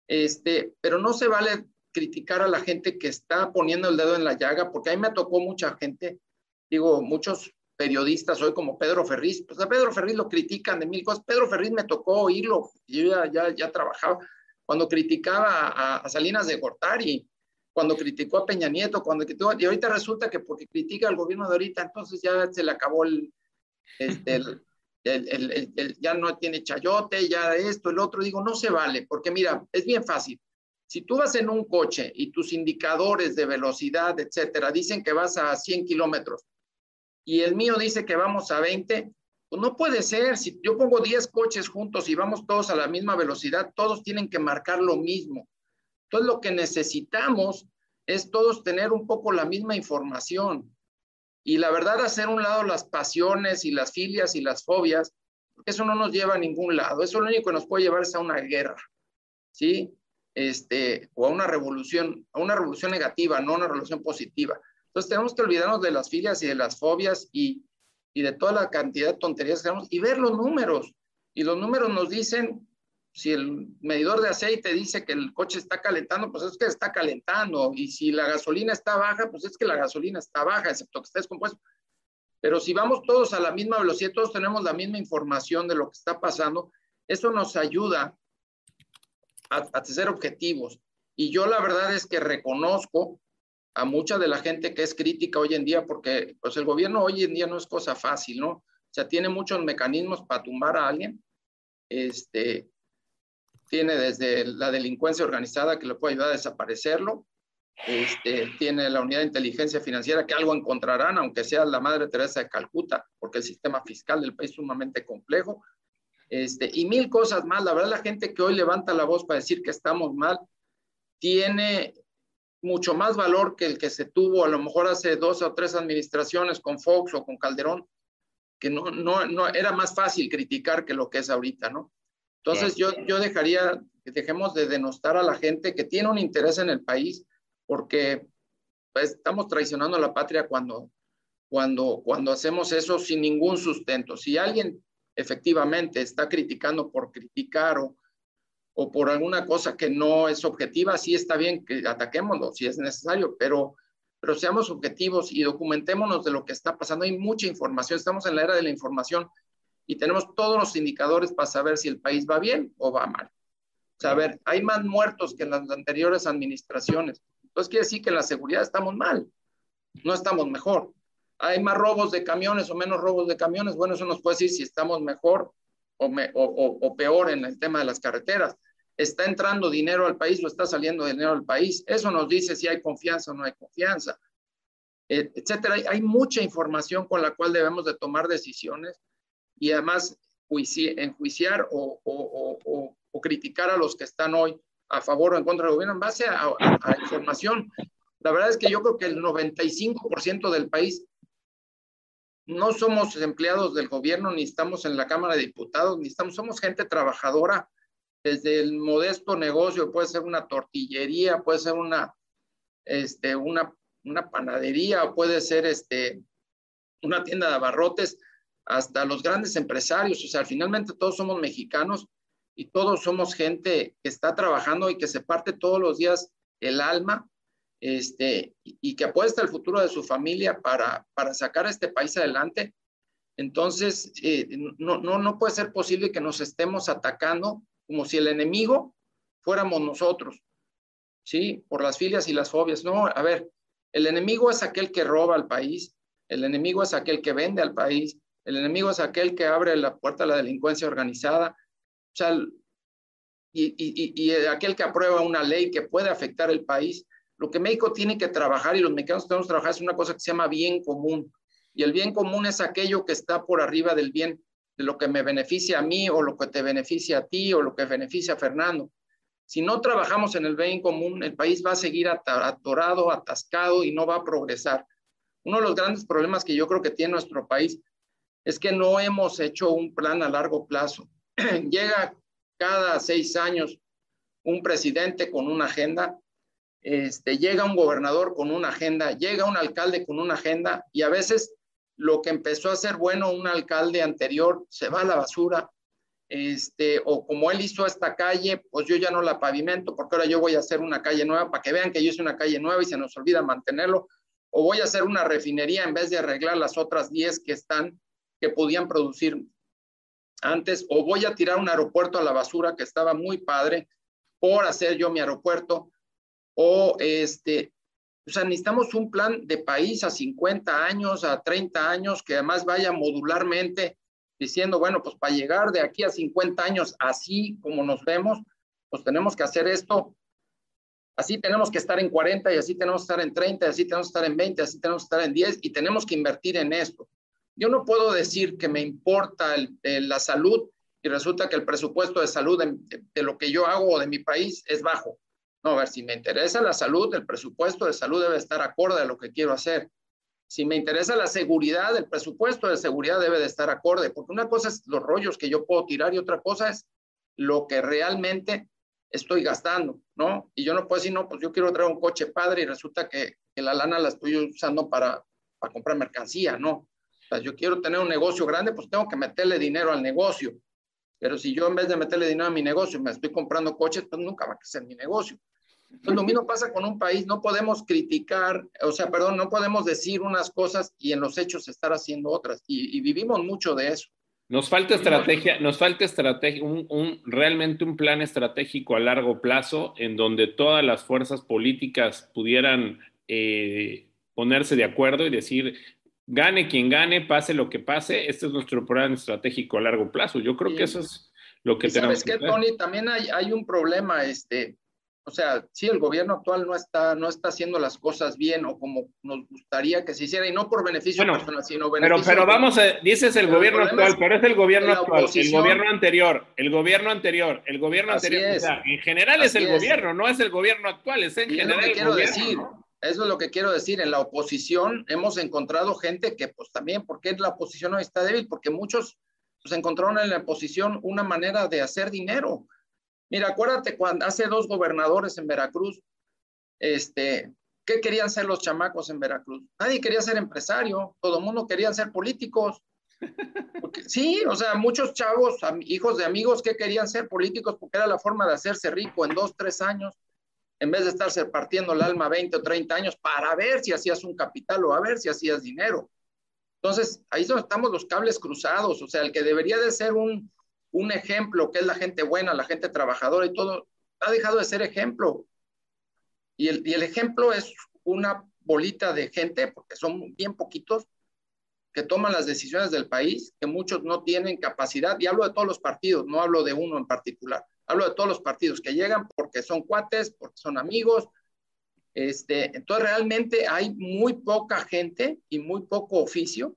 Speaker 2: Este, pero no se vale criticar a la gente que está poniendo el dedo en la llaga, porque a mí me tocó mucha gente, digo, muchos periodistas hoy como Pedro Ferriz, pues a Pedro Ferriz lo critican de mil cosas. Pedro Ferriz me tocó oírlo, yo ya, ya, ya trabajaba, cuando criticaba a, Salinas de Gortari, cuando criticó a Peña Nieto, cuando criticó, y ahorita resulta que porque critica al gobierno de ahorita, entonces ya se le acabó el, este, el, ya no tiene chayote, ya esto, el otro, digo, no se vale, porque mira, es bien fácil. Si tú vas en un coche y tus indicadores de velocidad, etcétera, dicen que vas a 100 kilómetros y el mío dice que vamos a 20, pues no puede ser. Si yo pongo 10 coches juntos y vamos todos a la misma velocidad, todos tienen que marcar lo mismo. Entonces, lo que necesitamos es todos tener un poco la misma información. Y la verdad, hacer un lado las pasiones y las filias y las fobias, eso no nos lleva a ningún lado. Eso lo único que nos puede llevar es a una guerra, ¿sí? Este, o a una revolución, a una revolución negativa, no una revolución positiva. Entonces tenemos que olvidarnos de las filias y de las fobias y, y de toda la cantidad de tonterías que tenemos y ver los números. Y los números nos dicen si el medidor de aceite dice que el coche está calentando, pues es que está calentando. Y si la gasolina está baja, pues es que la gasolina está baja, excepto que esté descompuesto. Pero si vamos todos a la misma velocidad, todos tenemos la misma información de lo que está pasando, eso nos ayuda a, a ser objetivos. Y yo la verdad es que reconozco a mucha de la gente que es crítica hoy en día, porque pues el gobierno hoy en día no es cosa fácil, ¿no? O sea, tiene muchos mecanismos para tumbar a alguien. Este, tiene desde la delincuencia organizada que le puede ayudar a desaparecerlo, este, tiene la unidad de inteligencia financiera que algo encontrarán, aunque sea la Madre Teresa de Calcuta, porque el sistema fiscal del país es sumamente complejo, este, y mil cosas más. La verdad, la gente que hoy levanta la voz para decir que estamos mal, tiene mucho más valor que el que se tuvo a lo mejor hace dos o tres administraciones con Fox o con Calderón, que no, no, no era más fácil criticar que lo que es ahorita, ¿no? Entonces yo, yo dejaría que dejemos de denostar a la gente que tiene un interés en el país, porque pues, estamos traicionando a la patria cuando, cuando, cuando hacemos eso sin ningún sustento. Si alguien efectivamente está criticando por criticar o, o por alguna cosa que no es objetiva, sí está bien que ataquémoslo si es necesario, pero, pero seamos objetivos y documentémonos de lo que está pasando. Hay mucha información, estamos en la era de la información y tenemos todos los indicadores para saber si el país va bien o va mal. Saber, hay más muertos que en las anteriores administraciones. Entonces quiere decir que en la seguridad estamos mal, no estamos mejor. Hay más robos de camiones o menos robos de camiones. Bueno, eso nos puede decir si estamos mejor o, o, peor en el tema de las carreteras. ¿Está entrando dinero al país o está saliendo dinero al país? Eso nos dice si hay confianza o no hay confianza, etcétera. Hay mucha información con la cual debemos de tomar decisiones y además enjuiciar o, criticar a los que están hoy a favor o en contra del gobierno en base a, a, información. La verdad es que yo creo que el 95% del país no somos empleados del gobierno, ni estamos en la Cámara de Diputados, ni estamos, somos gente trabajadora, desde el modesto negocio, puede ser una tortillería, puede ser una, este, una, una panadería, puede ser este, una tienda de abarrotes, hasta los grandes empresarios, o sea, finalmente todos somos mexicanos y todos somos gente que está trabajando y que se parte todos los días el alma este, y, que apuesta el futuro de su familia para, para sacar a este país adelante. Entonces, eh, no, no, no puede ser posible que nos estemos atacando como si el enemigo fuéramos nosotros, ¿sí? Por las filias y las fobias. No, a ver, el enemigo es aquel que roba al país, el enemigo es aquel que vende al país, el enemigo es aquel que abre la puerta a la delincuencia organizada, o sea, y, y, y, aquel que aprueba una ley que puede afectar el país. Lo que México tiene que trabajar y los mexicanos tenemos que trabajar es una cosa que se llama bien común. Y el bien común es aquello que está por arriba del bien, de lo que me beneficia a mí o lo que te beneficia a ti o lo que beneficia a Fernando. Si no trabajamos en el bien común, el país va a seguir atorado, atascado y no va a progresar. Uno de los grandes problemas que yo creo que tiene nuestro país es que no hemos hecho un plan a largo plazo. (clears throat) Llega cada seis años un presidente con una agenda, este, llega un gobernador con una agenda, llega un alcalde con una agenda y a veces lo que empezó a ser bueno un alcalde anterior se va a la basura, este, o como él hizo esta calle, pues yo ya no la pavimento porque ahora yo voy a hacer una calle nueva para que vean que yo hice una calle nueva y se nos olvida mantenerlo, o voy a hacer una refinería en vez de arreglar las otras 10 que están, que podían producir antes, o voy a tirar un aeropuerto a la basura que estaba muy padre por hacer yo mi aeropuerto, o este, o sea, necesitamos un plan de país a 50 años, a 30 años, que además vaya modularmente diciendo, bueno, pues para llegar de aquí a 50 años, así como nos vemos, pues tenemos que hacer esto, así tenemos que estar en 40 y así tenemos que estar en 30, y así tenemos que estar en 20, así tenemos que estar en 10 y tenemos que invertir en esto. Yo no puedo decir que me importa la salud y resulta que el presupuesto de salud de, lo que yo hago o de mi país es bajo. No, a ver, si me interesa la salud, el presupuesto de salud debe estar acorde a lo que quiero hacer. Si me interesa la seguridad, el presupuesto de seguridad debe de estar acorde, porque una cosa es los rollos que yo puedo tirar y otra cosa es lo que realmente estoy gastando, ¿no? Y yo no puedo decir, no, pues yo quiero traer un coche padre y resulta que, que la lana la estoy usando para, para comprar mercancía, ¿no? Sea, yo quiero tener un negocio grande, pues tengo que meterle dinero al negocio. Pero si yo en vez de meterle dinero a mi negocio me estoy comprando coches, pues nunca va a crecer mi negocio. Entonces, lo mismo pasa con un país, no podemos criticar, o sea, perdón, no podemos decir unas cosas y en los hechos estar haciendo otras. Y, vivimos mucho de eso.
Speaker 1: Nos falta estrategia, nos falta estrategia, un, realmente un plan estratégico a largo plazo en donde todas las fuerzas políticas pudieran eh, ponerse de acuerdo y decir, gane quien gane, pase lo que pase, este es nuestro plan estratégico a largo plazo. Yo creo que eso es lo que tenemos
Speaker 2: ¿Sabes qué, Tony? También hay, hay un problema, este, o sea, sí, el gobierno actual no está, no está haciendo las cosas bien o como nos gustaría que se hiciera, y no por beneficio personal, sino beneficio.
Speaker 1: Pero, pero vamos, a, dices el gobierno actual, pero es el gobierno actual, el gobierno anterior, el gobierno anterior, el gobierno anterior. en general es el gobierno, no es el gobierno actual, es en general.
Speaker 2: Es lo que quiero decir. Eso es lo que quiero decir. En la oposición hemos encontrado gente que, pues también, ¿por qué la oposición hoy está débil? Porque muchos pues, encontraron en la oposición una manera de hacer dinero Mira, acuérdate cuando hace dos gobernadores en Veracruz, este, ¿qué querían ser los chamacos en Veracruz? Nadie quería ser empresario, todo el mundo quería ser políticos. sí, o sea, muchos chavos, hijos de amigos, ¿qué querían ser políticos? Porque era la forma de hacerse rico en dos, tres años, en vez de estarse partiendo el alma 20 o 30 años para ver si hacías un capital o a ver si hacías dinero. Entonces, ahí estamos los cables cruzados, o sea, el que debería de ser un, un ejemplo, que es la gente buena, la gente trabajadora y todo, ha dejado de ser ejemplo. Y el, y el ejemplo es una bolita de gente, porque son bien poquitos, que toman las decisiones del país, que muchos no tienen capacidad, y hablo de todos los partidos, no hablo de uno en particular, hablo de todos los partidos que llegan porque son cuates, porque son amigos. Este, entonces realmente hay muy poca gente y muy poco oficio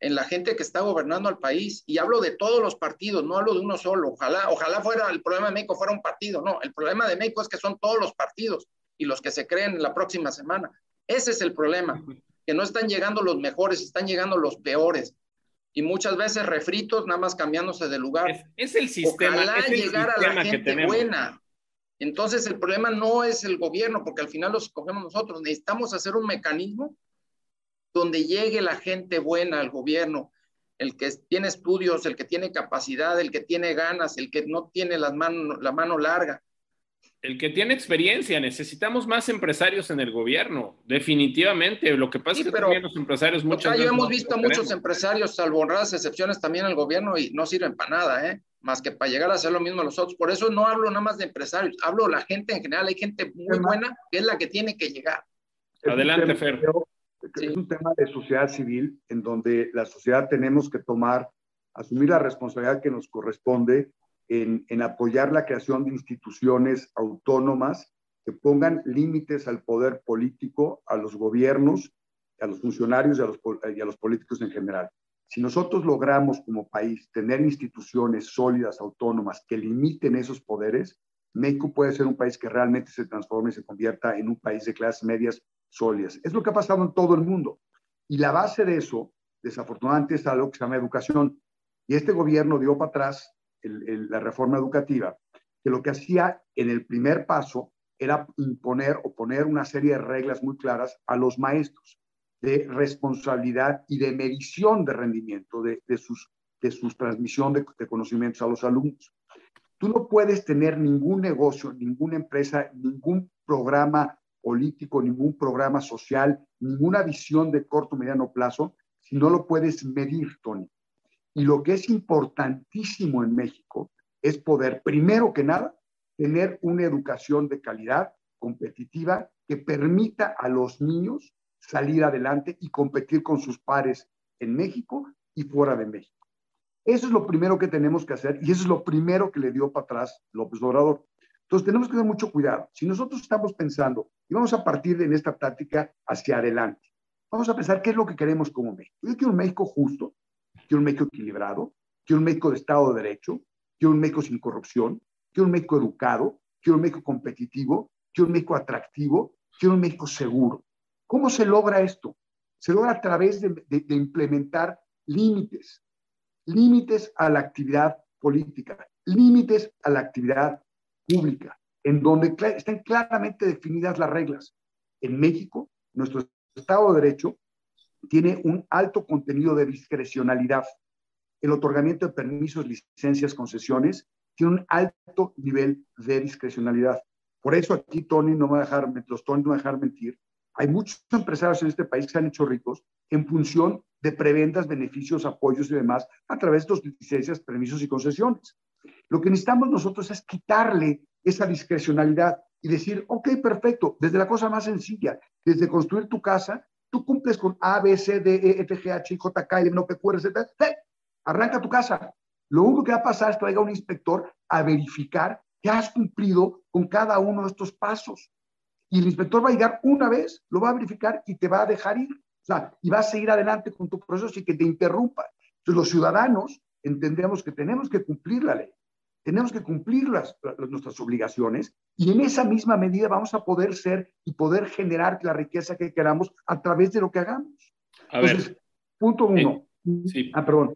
Speaker 2: en la gente que está gobernando al país. Y hablo de todos los partidos, no hablo de uno solo. Ojalá, ojalá fuera el problema de México fuera un partido. No, el problema de México es que son todos los partidos y los que se creen la próxima semana. Ese es el problema, que no están llegando los mejores, están llegando los peores. Y muchas veces refritos, nada más cambiándose de lugar.
Speaker 1: Es, el sistema.
Speaker 2: Ojalá llegar a la gente buena. Entonces el problema no es el gobierno, porque al final los escogemos nosotros. Necesitamos hacer un mecanismo donde llegue la gente buena al gobierno, el que tiene estudios, el que tiene capacidad, el que tiene ganas, el que no tiene las manos, la mano larga.
Speaker 1: El que tiene experiencia, necesitamos más empresarios en el gobierno, definitivamente. Lo que pasa es que también los empresarios muchas
Speaker 2: veces. hemos visto muchos empresarios, salvo honradas excepciones, también el gobierno y no sirven para nada, ¿eh? más que para llegar a hacer lo mismo los otros. Por eso no hablo nada más de empresarios, hablo de la gente en general. Hay gente muy buena que es la que tiene que llegar.
Speaker 1: Adelante, Fer.
Speaker 3: Es un tema de sociedad civil en donde la sociedad tenemos que tomar, asumir la responsabilidad que nos corresponde en, apoyar la creación de instituciones autónomas que pongan límites al poder político, a los gobiernos, a los funcionarios y a los, y a los políticos en general. Si nosotros logramos como país tener instituciones sólidas, autónomas, que limiten esos poderes, México puede ser un país que realmente se transforme y se convierta en un país de clases medias sólidas. Es lo que ha pasado en todo el mundo. Y la base de eso, desafortunadamente, es algo que se llama educación. Y este gobierno dio para atrás la reforma educativa, que lo que hacía en el primer paso era imponer o poner una serie de reglas muy claras a los maestros de responsabilidad y de medición de rendimiento de, sus, de sus transmisión de, de conocimientos a los alumnos. Tú no puedes tener ningún negocio, ninguna empresa, ningún programa político, ningún programa social, ninguna visión de corto o mediano plazo si no lo puedes medir, Tony. Y lo que es importantísimo en México es poder, primero que nada, tener una educación de calidad competitiva que permita a los niños salir adelante y competir con sus pares en México y fuera de México. Eso es lo primero que tenemos que hacer y eso es lo primero que le dio para atrás López Obrador. Entonces tenemos que tener mucho cuidado. Si nosotros estamos pensando y vamos a partir de esta práctica hacia adelante, vamos a pensar qué es lo que queremos como México. Yo quiero un México justo, quiero un México equilibrado, quiero un México de Estado de Derecho, quiero un México sin corrupción, quiero un México educado, quiero un México competitivo, quiero un México atractivo, quiero un México seguro. ¿Cómo se logra esto? Se logra a través de, implementar límites, límites a la actividad política, límites a la actividad pública, en donde están claramente definidas las reglas. En México, nuestro Estado de Derecho tiene un alto contenido de discrecionalidad. El otorgamiento de permisos, licencias, concesiones tiene un alto nivel de discrecionalidad. Por eso aquí Tony no va a dejar, los Tony no va a dejar mentir, hay muchos empresarios en este país que se han hecho ricos en función de preventas, beneficios, apoyos y demás a través de licencias, permisos y concesiones. Lo que necesitamos nosotros es quitarle esa discrecionalidad y decir, ok, perfecto, desde la cosa más sencilla, desde construir tu casa, tú cumples con A, B, C, D, E, F, G, H, J, K, L, M, N, P, Q, R, Z, arranca tu casa. Lo único que va a pasar es que traiga un inspector a verificar que has cumplido con cada uno de estos pasos. Y el inspector va a llegar una vez, lo va a verificar y te va a dejar ir. O sea, y vas a seguir adelante con tu proceso sin que te interrumpa. Entonces, los ciudadanos entendemos que tenemos que cumplir la ley, tenemos que cumplir las, nuestras obligaciones y en esa misma medida vamos a poder ser y poder generar la riqueza que queramos a través de lo que hagamos.
Speaker 1: A ver.
Speaker 3: Punto uno.
Speaker 1: Sí.
Speaker 3: Ah, perdón.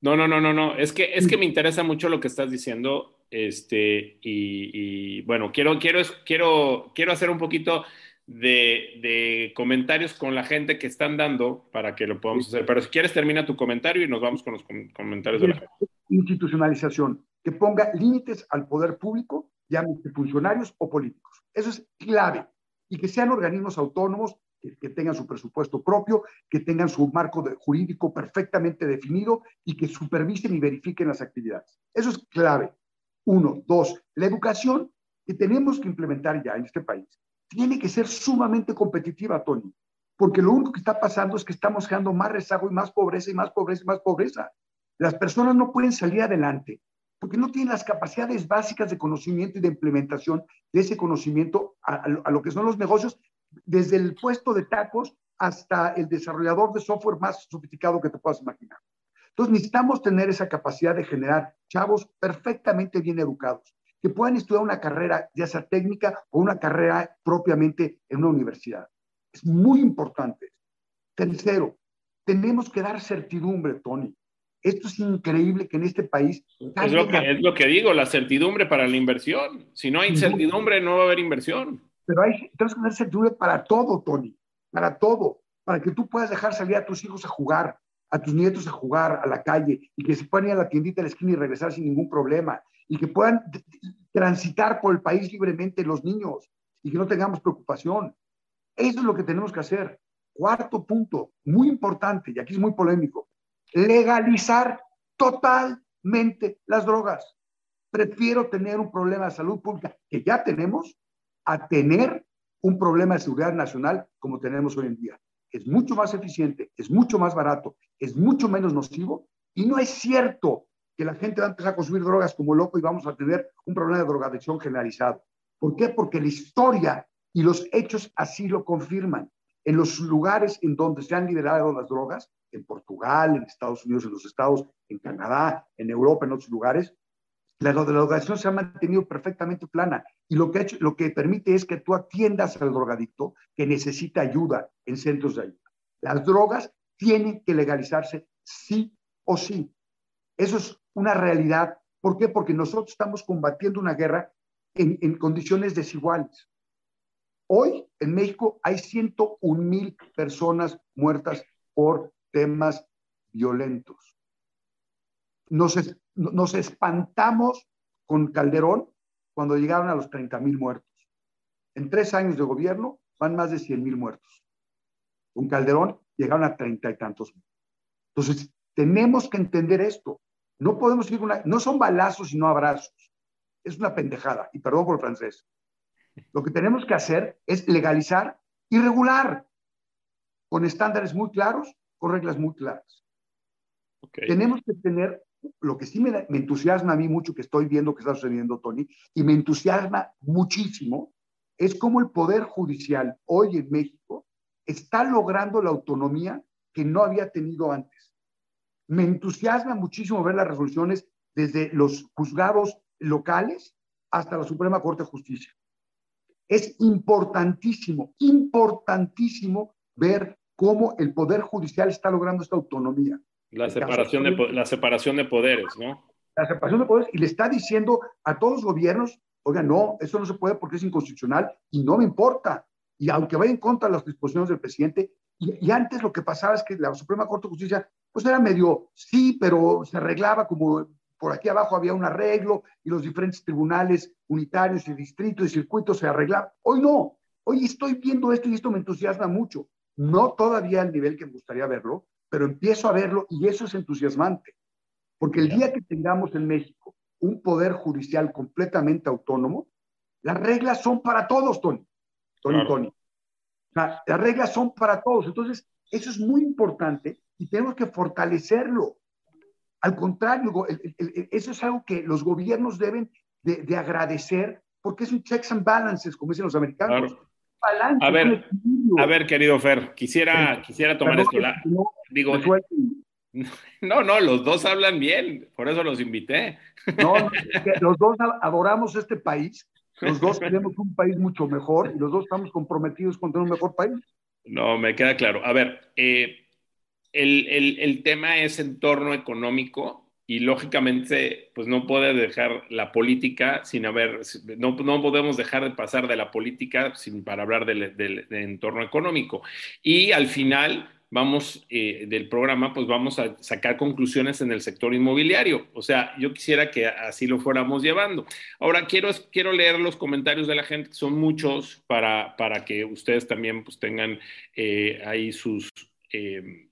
Speaker 1: No, no, no, no, no. Es que, es que me interesa mucho lo que estás diciendo este, y, bueno, quiero, quiero, quiero, quiero hacer un poquito de, comentarios con la gente que están dando para que lo podamos hacer. Pero si quieres, termina tu comentario y nos vamos con los comentarios de la gente.
Speaker 3: Institucionalización, que ponga límites al poder público, llámese funcionarios o políticos. Eso es clave. Y que sean organismos autónomos que, tengan su presupuesto propio, que tengan su marco jurídico perfectamente definido y que supervisen y verifiquen las actividades. Eso es clave. Uno. Dos, la educación que tenemos que implementar ya en este país tiene que ser sumamente competitiva, Tony, porque lo único que está pasando es que estamos creando más rezago y más pobreza y más pobreza y más pobreza. Las personas no pueden salir adelante porque no tienen las capacidades básicas de conocimiento y de implementación de ese conocimiento a, a, lo que son los negocios, desde el puesto de tacos hasta el desarrollador de software más sofisticado que te puedas imaginar. Entonces necesitamos tener esa capacidad de generar chavos perfectamente bien educados, que puedan estudiar una carrera, ya sea técnica o una carrera propiamente en una universidad. Es muy importante. Tercero, tenemos que dar certidumbre, Tony. Esto es increíble que en este país...
Speaker 1: Es lo, que, es lo que digo, la certidumbre para la inversión. Si no hay certidumbre, no va a haber inversión.
Speaker 3: Pero hay, tenemos que tener certidumbre para todo, Tony, para todo, para que tú puedas dejar salir a tus hijos a jugar, a tus nietos a jugar a la calle y que se puedan ir a la tiendita de la esquina y regresar sin ningún problema y que puedan transitar por el país libremente los niños y que no tengamos preocupación. Eso es lo que tenemos que hacer. Cuarto punto, muy importante, y aquí es muy polémico, legalizar totalmente las drogas. Prefiero tener un problema de salud pública que ya tenemos a tener un problema de seguridad nacional como tenemos hoy en día es mucho más eficiente, es mucho más barato, es mucho menos nocivo y no es cierto que la gente va a empezar a consumir drogas como loco y vamos a tener un problema de drogadicción generalizado. ¿Por qué? Porque la historia y los hechos así lo confirman. En los lugares en donde se han liberado las drogas, en Portugal, en Estados Unidos, en los Estados, en Canadá, en Europa, en otros lugares, la drogadicción se ha mantenido perfectamente plana y lo que, hecho, lo que permite es que tú atiendas al drogadicto que necesita ayuda en centros de ayuda. Las drogas tienen que legalizarse sí o sí. Eso es una realidad. ¿Por qué? Porque nosotros estamos combatiendo una guerra en, en condiciones desiguales. Hoy en México hay 101 mil personas muertas por temas violentos. Nos, nos espantamos con Calderón cuando llegaron a los 30 mil muertos. En tres años de gobierno van más de 100 mil muertos. Con Calderón llegaron a treinta y tantos mil. Entonces, tenemos que entender esto. No podemos ir una, no son balazos y no abrazos. Es una pendejada, y perdón por el francés. Lo que tenemos que hacer es legalizar y regular con estándares muy claros, con reglas muy claras. Tenemos que tener lo que sí me, entusiasma a mí mucho que estoy viendo que está sucediendo, Tony, y me entusiasma muchísimo, es cómo el Poder Judicial hoy en México está logrando la autonomía que no había tenido antes. Me entusiasma muchísimo ver las resoluciones desde los juzgados locales hasta la Suprema Corte de Justicia. Es importantísimo, importantísimo ver cómo el Poder Judicial está logrando esta autonomía.
Speaker 1: La separación, de, la separación de poderes, ¿no?
Speaker 3: La separación de poderes y le está diciendo a todos los gobiernos, oiga, no, eso no se puede porque es inconstitucional y no me importa. Y aunque vaya en contra de las disposiciones del presidente, y, antes lo que pasaba es que la Suprema Corte de Justicia, pues era medio, sí, pero se arreglaba como por aquí abajo había un arreglo y los diferentes tribunales unitarios y distritos y circuitos se arreglaban. Hoy no, hoy estoy viendo esto y esto me entusiasma mucho. No todavía al nivel que me gustaría verlo, pero empiezo a verlo y eso es entusiasmante. Porque el día que tengamos en México un poder judicial completamente autónomo, las reglas son para todos, Tony. Tony, Tony. Las reglas son para todos. Entonces, eso es muy importante y tenemos que fortalecerlo. Al contrario, eso es algo que los gobiernos deben de, agradecer porque es un checks and balances, como dicen los americanos.
Speaker 1: a ver, a ver, querido Fer, quisiera, quisiera tomar esto. Digo, (laughs) no, no, los dos hablan bien, por eso los invité.
Speaker 3: No, los dos adoramos este país, los dos queremos un país mucho mejor y los dos estamos comprometidos con tener un mejor país.
Speaker 1: No, me queda claro. A ver, eh, el, el, el, tema es entorno económico y lógicamente, pues no puede dejar la política sin haber, no, no podemos dejar de pasar de la política sin, para hablar del, del entorno económico. Y al final, vamos, eh, del programa, pues vamos a sacar conclusiones en el sector inmobiliario. O sea, yo quisiera que así lo fuéramos llevando. Ahora, quiero, quiero leer los comentarios de la gente, que son muchos, para, para que ustedes también pues tengan eh, ahí sus... Eh,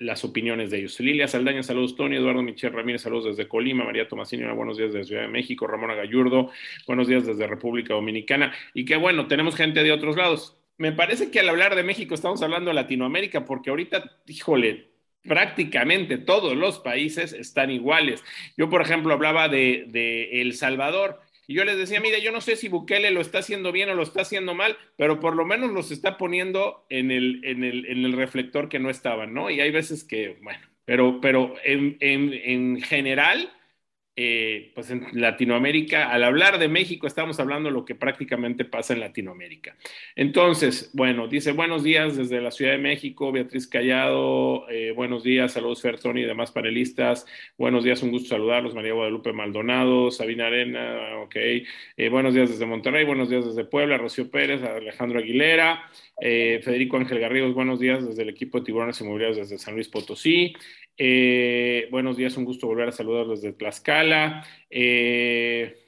Speaker 1: las opiniones de ellos. Lilia Saldaña, saludos Tony, Eduardo Michel Ramírez, saludos desde Colima, María Tomasini, buenos días desde Ciudad de México, Ramón Agayurdo, buenos días desde República Dominicana. Y que bueno, tenemos gente de otros lados me parece que al hablar de México estamos hablando de Latinoamérica, porque ahorita, híjole, prácticamente todos los países están iguales. Yo, por ejemplo, hablaba de, El Salvador. Y yo les decía, mire, yo no sé si Bukele lo está haciendo bien o lo está haciendo mal, pero por lo menos los está poniendo en el, en el, en el reflector que no estaban, ¿no? Y hay veces que, bueno, pero, pero en, en, en general, eh, pues en Latinoamérica, al hablar de México, estamos hablando de lo que prácticamente pasa en Latinoamérica. Entonces, bueno, dice buenos días desde la Ciudad de México, Beatriz Callado, eh, buenos días, saludos Fertoni y demás panelistas, buenos días, un gusto saludarlos, María Guadalupe Maldonado, Sabina Arena, ok, eh, buenos días desde Monterrey, buenos días desde Puebla, Rocío Pérez, Alejandro Aguilera, Federico Ángel Garridos, buenos días desde el equipo de Tiburones Inmobiliarios desde San Luis Potosí, eh, buenos días, un gusto volver a saludarlos desde Tlaxcala. Eh,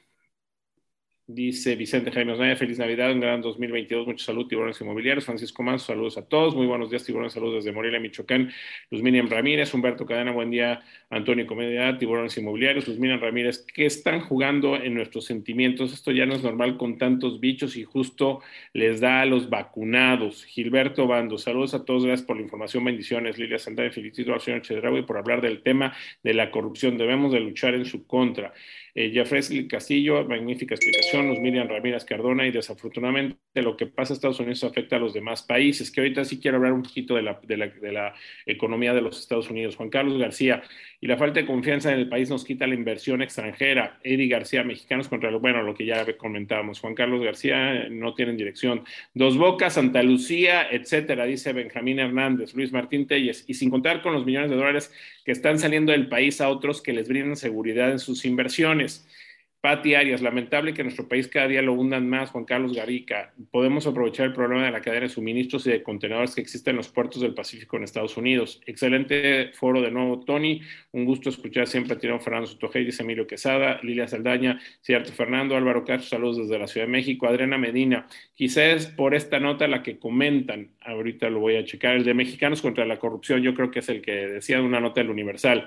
Speaker 1: Dice Vicente Jaime Osnaya, feliz Navidad, un gran 2022, mucha salud, tiburones inmobiliarios. Francisco Manso, saludos a todos. Muy buenos días, tiburones, saludos desde Morelia, Michoacán. Luz Miriam Ramírez, Humberto Cadena, buen día, Antonio Comedia, tiburones inmobiliarios. Luz Miriam Ramírez, ¿qué están jugando en nuestros sentimientos? Esto ya no es normal con tantos bichos y justo les da a los vacunados. Gilberto Bando, saludos a todos, gracias por la información, bendiciones. Lilia Santana, felicito al señor Chedraui por hablar del tema de la corrupción. Debemos de luchar en su contra. Eh, Jeffrey Castillo, magnífica explicación nos Miriam Ramírez Cardona, y desafortunadamente lo que pasa en Estados Unidos afecta a los demás países, que ahorita sí quiero hablar un poquito de la, de la, de la economía de los Estados Unidos. Juan Carlos García, y la falta de confianza en el país nos quita la inversión extranjera. Eddie García, mexicanos contra lo bueno, lo que ya comentábamos. Juan Carlos García no tienen dirección. Dos Bocas, Santa Lucía, etcétera, dice Benjamín Hernández, Luis Martín Telles, y sin contar con los millones de dólares que están saliendo del país a otros que les brindan seguridad en sus inversiones. Pati Arias, lamentable que nuestro país cada día lo hundan más, Juan Carlos Garica. Podemos aprovechar el problema de la cadena de suministros y de contenedores que existen en los puertos del Pacífico en Estados Unidos. Excelente foro de nuevo, Tony. Un gusto escuchar siempre a Tirón Fernando Sotojey, Emilio Quesada, Lilia Saldaña, cierto Fernando, Álvaro Castro, saludos desde la Ciudad de México, Adriana Medina. Quizás por esta nota la que comentan, ahorita lo voy a checar, el de Mexicanos contra la Corrupción, yo creo que es el que decía una nota del Universal.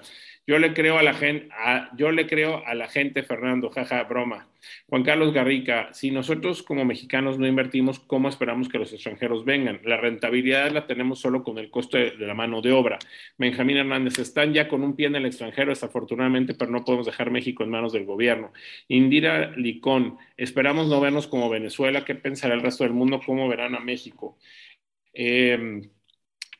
Speaker 1: Yo le creo a la gente, yo le creo a la gente, Fernando, jaja, broma. Juan Carlos Garrica, si nosotros como mexicanos no invertimos, ¿cómo esperamos que los extranjeros vengan? La rentabilidad la tenemos solo con el costo de, la mano de obra. Benjamín Hernández, están ya con un pie en el extranjero, desafortunadamente, pero no podemos dejar México en manos del gobierno. Indira Licón, esperamos no vernos como Venezuela, ¿qué pensará el resto del mundo? ¿Cómo verán a México? Eh,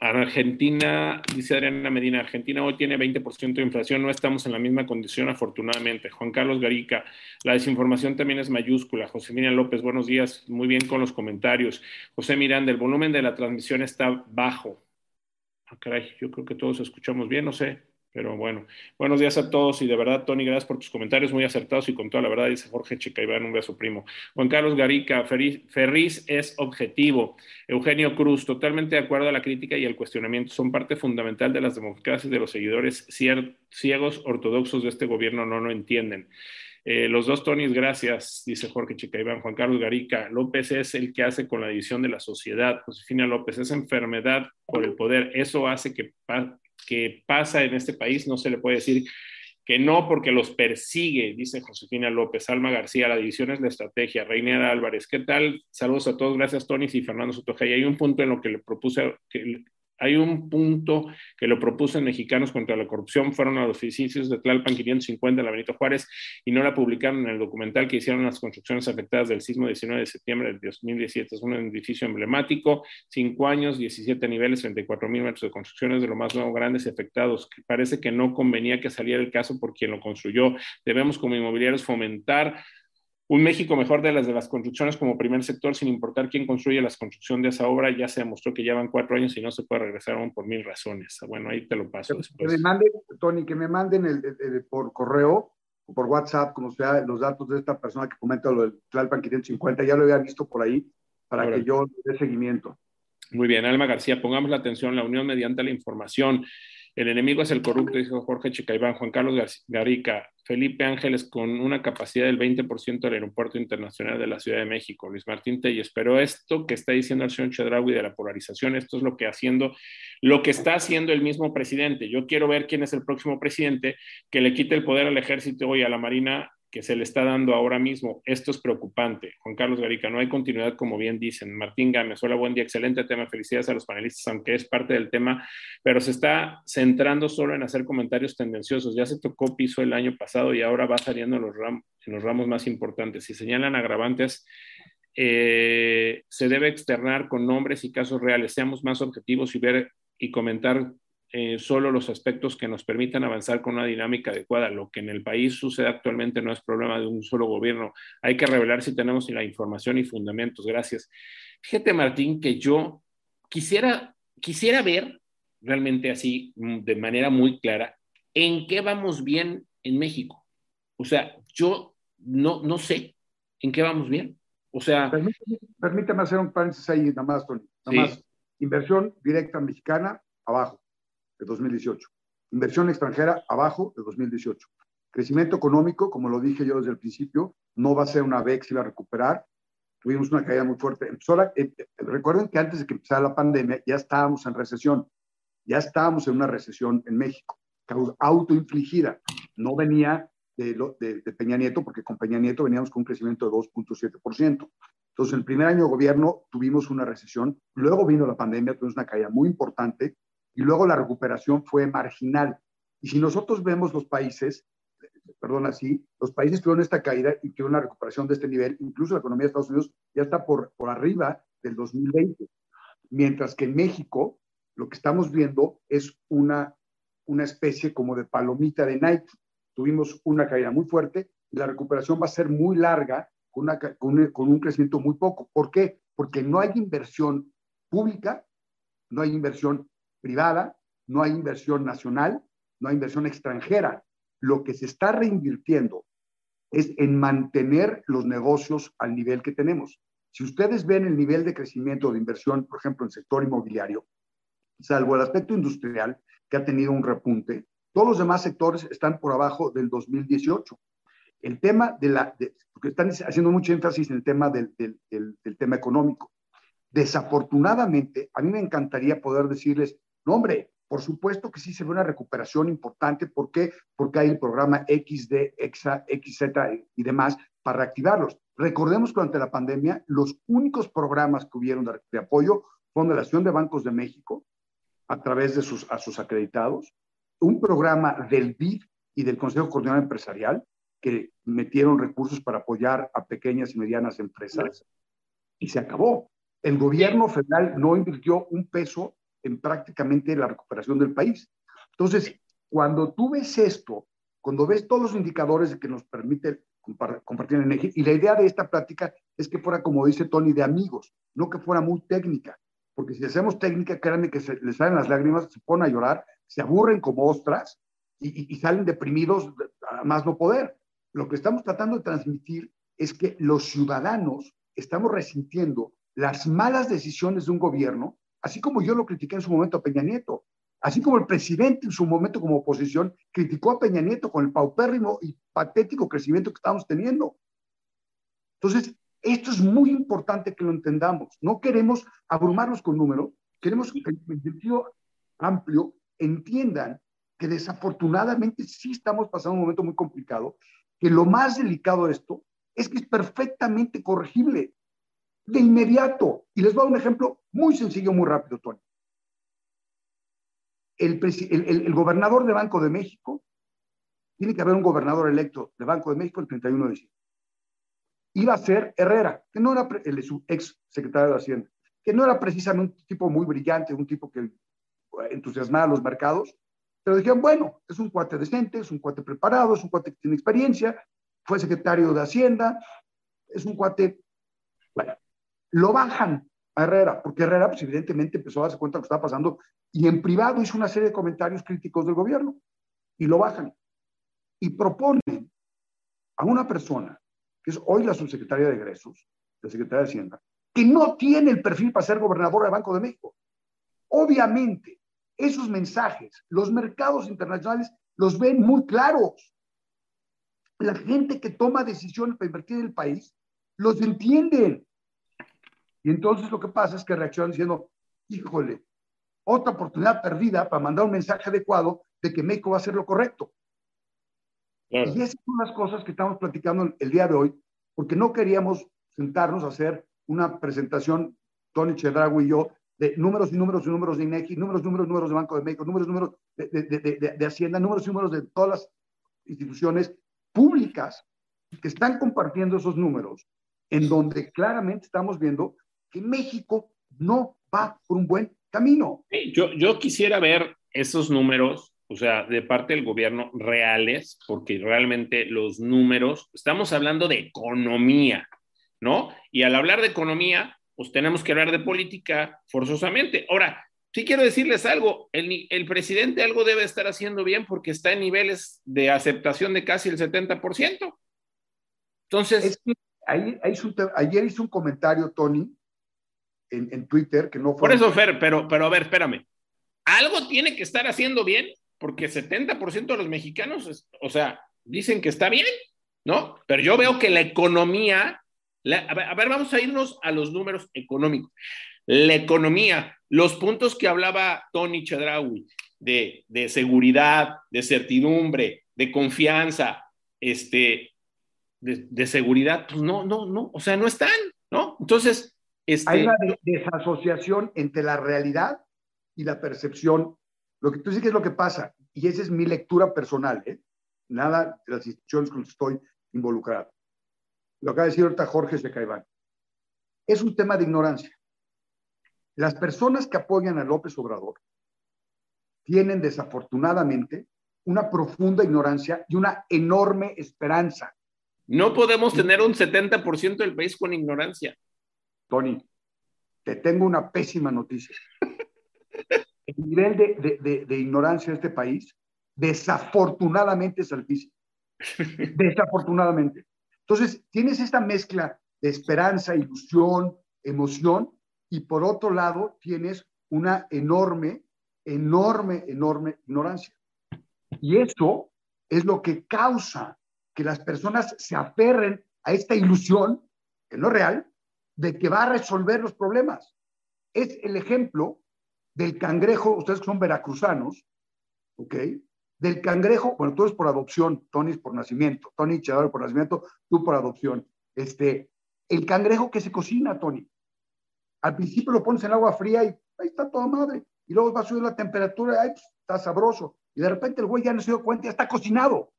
Speaker 1: Argentina, dice Adriana Medina, Argentina hoy tiene 20% de inflación, no estamos en la misma condición afortunadamente. Juan Carlos Garica, la desinformación también es mayúscula. Josefina López, buenos días, muy bien con los comentarios. José Miranda, el volumen de la transmisión está bajo. Ah, caray, yo creo que todos escuchamos bien, no sé. Pero bueno, buenos días a todos y de verdad, Tony, gracias por tus comentarios muy acertados y con toda la verdad, dice Jorge Chicaibán, un beso primo. Juan Carlos Garica, Ferriz es objetivo. Eugenio Cruz, totalmente de acuerdo a la crítica y el cuestionamiento, son parte fundamental de las democracias de los seguidores ciegos ortodoxos de este gobierno, no lo entienden. Eh, los dos Tonys, gracias, dice Jorge Chicaibán. Juan Carlos Garica, López es el que hace con la división de la sociedad. Josefina López, es enfermedad por el poder. Eso hace que que pasa en este país, no se le puede decir que no porque los persigue, dice Josefina López, Alma García, la división es la estrategia, Reiniera Álvarez, ¿qué tal? Saludos a todos, gracias Tony y Fernando Sotoja. Y hay un punto en lo que le propuse, que hay un punto que lo propuso en Mexicanos contra la Corrupción, fueron a los edificios de Tlalpan 550 en la Benito Juárez y no la publicaron en el documental que hicieron las construcciones afectadas del sismo 19 de septiembre del 2017. Es un edificio emblemático, cinco años, 17 niveles, 34 mil metros de construcciones de lo más nuevo, grandes y afectados. Parece que no convenía que saliera el caso por quien lo construyó. Debemos como inmobiliarios fomentar un México mejor de las de las construcciones como primer sector, sin importar quién construye la construcción de esa obra, ya se demostró que llevan cuatro años y no se puede regresar aún por mil razones. Bueno, ahí te lo paso después.
Speaker 3: Que me manden, Tony, que me manden el, por correo o por WhatsApp, como sea, los datos de esta persona que comenta lo del Tlalpan 550, ya lo había visto por ahí, para que yo dé seguimiento.
Speaker 1: Muy bien, Alma García, pongamos la atención, la unión mediante la información. El enemigo es el corrupto, dijo Jorge Chicaibán, Juan Carlos Garica, Felipe Ángeles con una capacidad del 20% del Aeropuerto Internacional de la Ciudad de México, Luis Martín Telles. Pero esto que está diciendo el señor Chedraui de la polarización, esto es lo que haciendo, lo que está haciendo el mismo presidente. Yo quiero ver quién es el próximo presidente que le quite el poder al ejército y a la marina que se le está dando ahora mismo. Esto es preocupante. Juan Carlos Garica, no hay continuidad, como bien dicen. Martín Gámez, hola, buen día, excelente tema. Felicidades a los panelistas, aunque es parte del tema, pero se está centrando solo en hacer comentarios tendenciosos. Ya se tocó piso el año pasado y ahora va saliendo en los, los ramos más importantes. Si señalan agravantes, eh, se debe externar con nombres y casos reales. Seamos más objetivos y ver y comentar eh, solo los aspectos que nos permitan avanzar con una dinámica adecuada. Lo que en el país sucede actualmente no es problema de un solo gobierno. Hay que revelar si tenemos la información y fundamentos. Gracias. Fíjate, Martín, que yo quisiera, quisiera ver realmente así, mm, de manera muy clara, en qué vamos bien en México. O sea, yo no, no sé en qué vamos bien. O sea...
Speaker 3: Permíteme, hacer un paréntesis ahí, nada más, Tony. Nada más. Inversión directa mexicana, abajo de 2018. Inversión extranjera abajo de 2018. Crecimiento económico, como lo dije yo desde el principio, no va a ser una vez que iba a recuperar. Tuvimos una caída muy fuerte. Eh, eh, recuerden que antes de que empezara la pandemia ya estábamos en recesión. Ya estábamos en una recesión en México, autoinfligida. No venía de, de, de, Peña Nieto, porque con Peña Nieto veníamos con un crecimiento de 2.7%. Entonces, el primer año de gobierno tuvimos una recesión, luego vino la pandemia, tuvimos una caída muy importante, y luego la recuperación fue marginal. Y si nosotros vemos los países, perdón, así, los países tuvieron esta caída y tuvieron una recuperación de este nivel. Incluso la economía de Estados Unidos ya está por, por arriba del 2020. Mientras que en México lo que estamos viendo es una, una especie como de palomita de Nike. Tuvimos una caída muy fuerte y la recuperación va a ser muy larga con, una, con, un, con un crecimiento muy poco. ¿Por qué? Porque no hay inversión pública, no hay inversión privada, no hay inversión nacional, no hay inversión extranjera. Lo que se está reinvirtiendo es en mantener los negocios al nivel que tenemos. Si ustedes ven el nivel de crecimiento de inversión, por ejemplo, en el sector inmobiliario, salvo el aspecto industrial, que ha tenido un repunte, todos los demás sectores están por abajo del 2018. El tema de la, porque están haciendo mucho énfasis en el tema del, del, tema económico. Desafortunadamente, a mí me encantaría poder decirles, no hombre, por supuesto que sí se ve una recuperación importante. ¿Por qué? Porque hay el programa XD, EXA, XZ y demás para reactivarlos. Recordemos que durante la pandemia, los únicos programas que hubieron de, apoyo fueron de la Asociación de Bancos de México, a través de sus, a sus acreditados, un programa del BID y del Consejo Coordinador Empresarial que metieron recursos para apoyar a pequeñas y medianas empresas y se acabó. El gobierno federal no invirtió un peso en prácticamente la recuperación del país. Entonces, cuando tú ves esto, cuando ves todos los indicadores que nos permite compartir energía, y la idea de esta plática es que fuera, como dice Tony, de amigos, no que fuera muy técnica porque si hacemos técnica, créanme que se les salen las lágrimas, se ponen a llorar, se aburren como ostras y, y, salen deprimidos a más no poder. Lo que estamos tratando de transmitir es que los ciudadanos estamos resintiendo las malas decisiones de un gobierno, así como yo lo critiqué en su momento a Peña Nieto, así como el presidente en su momento como oposición criticó a Peña Nieto con el paupérrimo y patético crecimiento que estamos teniendo. Entonces, esto es muy importante que lo entendamos. No queremos abrumarnos con números, queremos que en sentido amplio entiendan que desafortunadamente sí estamos pasando un momento muy complicado, que lo más delicado de esto es que es perfectamente corregible de inmediato. Y les voy a dar un ejemplo muy sencillo, muy rápido, Tony. El, el, gobernador de Banco de México, tiene que haber un gobernador electo de Banco de México el 31 de diciembre iba a ser Herrera, que no era el, ex secretario de Hacienda, que no era precisamente un tipo muy brillante, un tipo que entusiasmaba a los mercados, pero dijeron, bueno, es un cuate decente, es un cuate preparado, es un cuate que tiene experiencia, fue secretario de Hacienda, es un cuate, bueno, lo bajan a Herrera, porque Herrera, pues evidentemente empezó a darse cuenta de lo que estaba pasando y en privado hizo una serie de comentarios críticos del gobierno y lo bajan y proponen a una persona que es hoy la subsecretaria de egresos, la secretaria de Hacienda, que no tiene el perfil para ser gobernadora del Banco de México. Obviamente, esos mensajes, los mercados internacionales los ven muy claros. La gente que toma decisiones para invertir en el país los entienden. Y entonces lo que pasa es que reaccionan diciendo, híjole, otra oportunidad perdida para mandar un mensaje adecuado de que México va a hacer lo correcto. Y esas son las cosas que estamos platicando el día de hoy, porque no queríamos sentarnos a hacer una presentación, Tony Chedrago y yo, de números y números y números de INEGI, números, números, números de Banco de México, números, números de, de, de, de, Hacienda, números y números de todas las instituciones públicas que están compartiendo esos números, en donde claramente estamos viendo que México no va por un buen camino.
Speaker 1: Yo, yo quisiera ver esos números o sea, de parte del gobierno reales, porque realmente los números, estamos hablando de economía, ¿no? Y al hablar de economía, pues tenemos que hablar de política forzosamente. Ahora, sí quiero decirles algo, el, el presidente algo debe estar haciendo bien porque está en niveles de aceptación de casi el 70%. Entonces...
Speaker 3: ahí, ahí ayer hizo un comentario, Tony, en, en Twitter, que no
Speaker 1: fue... Por eso, Fer, pero, pero a ver, espérame. Algo tiene que estar haciendo bien porque 70% de los mexicanos, o sea, dicen que está bien, ¿no? Pero yo veo que la economía, a, ver, vamos a irnos a los números económicos. La economía, los puntos que hablaba Tony Chedraui de, de seguridad, de certidumbre, de confianza, este, de, de, seguridad, pues no, no, no, o sea, no están, ¿no? Entonces, este...
Speaker 3: hay una desasociación entre la realidad y la percepción lo que tú sí que es lo que pasa, y esa es mi lectura personal, ¿eh? nada de las instituciones con las que estoy involucrado. Lo acaba de decir ahorita Jorge Secaibán. Es un tema de ignorancia. Las personas que apoyan a López Obrador tienen desafortunadamente una profunda ignorancia y una enorme esperanza.
Speaker 1: No podemos tener un 70% del país con ignorancia.
Speaker 3: Tony, te tengo una pésima noticia. (laughs) El nivel de, de ignorancia de este país desafortunadamente es altísimo. (laughs) Desafortunadamente. Entonces, tienes esta mezcla de esperanza, ilusión, emoción, y por otro lado, tienes una enorme, enorme, enorme ignorancia. Y eso es lo que causa que las personas se aferren a esta ilusión, que no es real, de que va a resolver los problemas. Es el ejemplo del cangrejo, ustedes que son veracruzanos, ¿ok? Del cangrejo, bueno, tú eres por adopción, Tony es por nacimiento, Tony Chador por nacimiento, tú por adopción. Este, el cangrejo que se cocina, Tony. Al principio lo pones en agua fría y ahí está toda madre. Y luego va a subir la temperatura, y ahí pues, está sabroso. Y de repente el güey ya no se dio cuenta, ya está cocinado.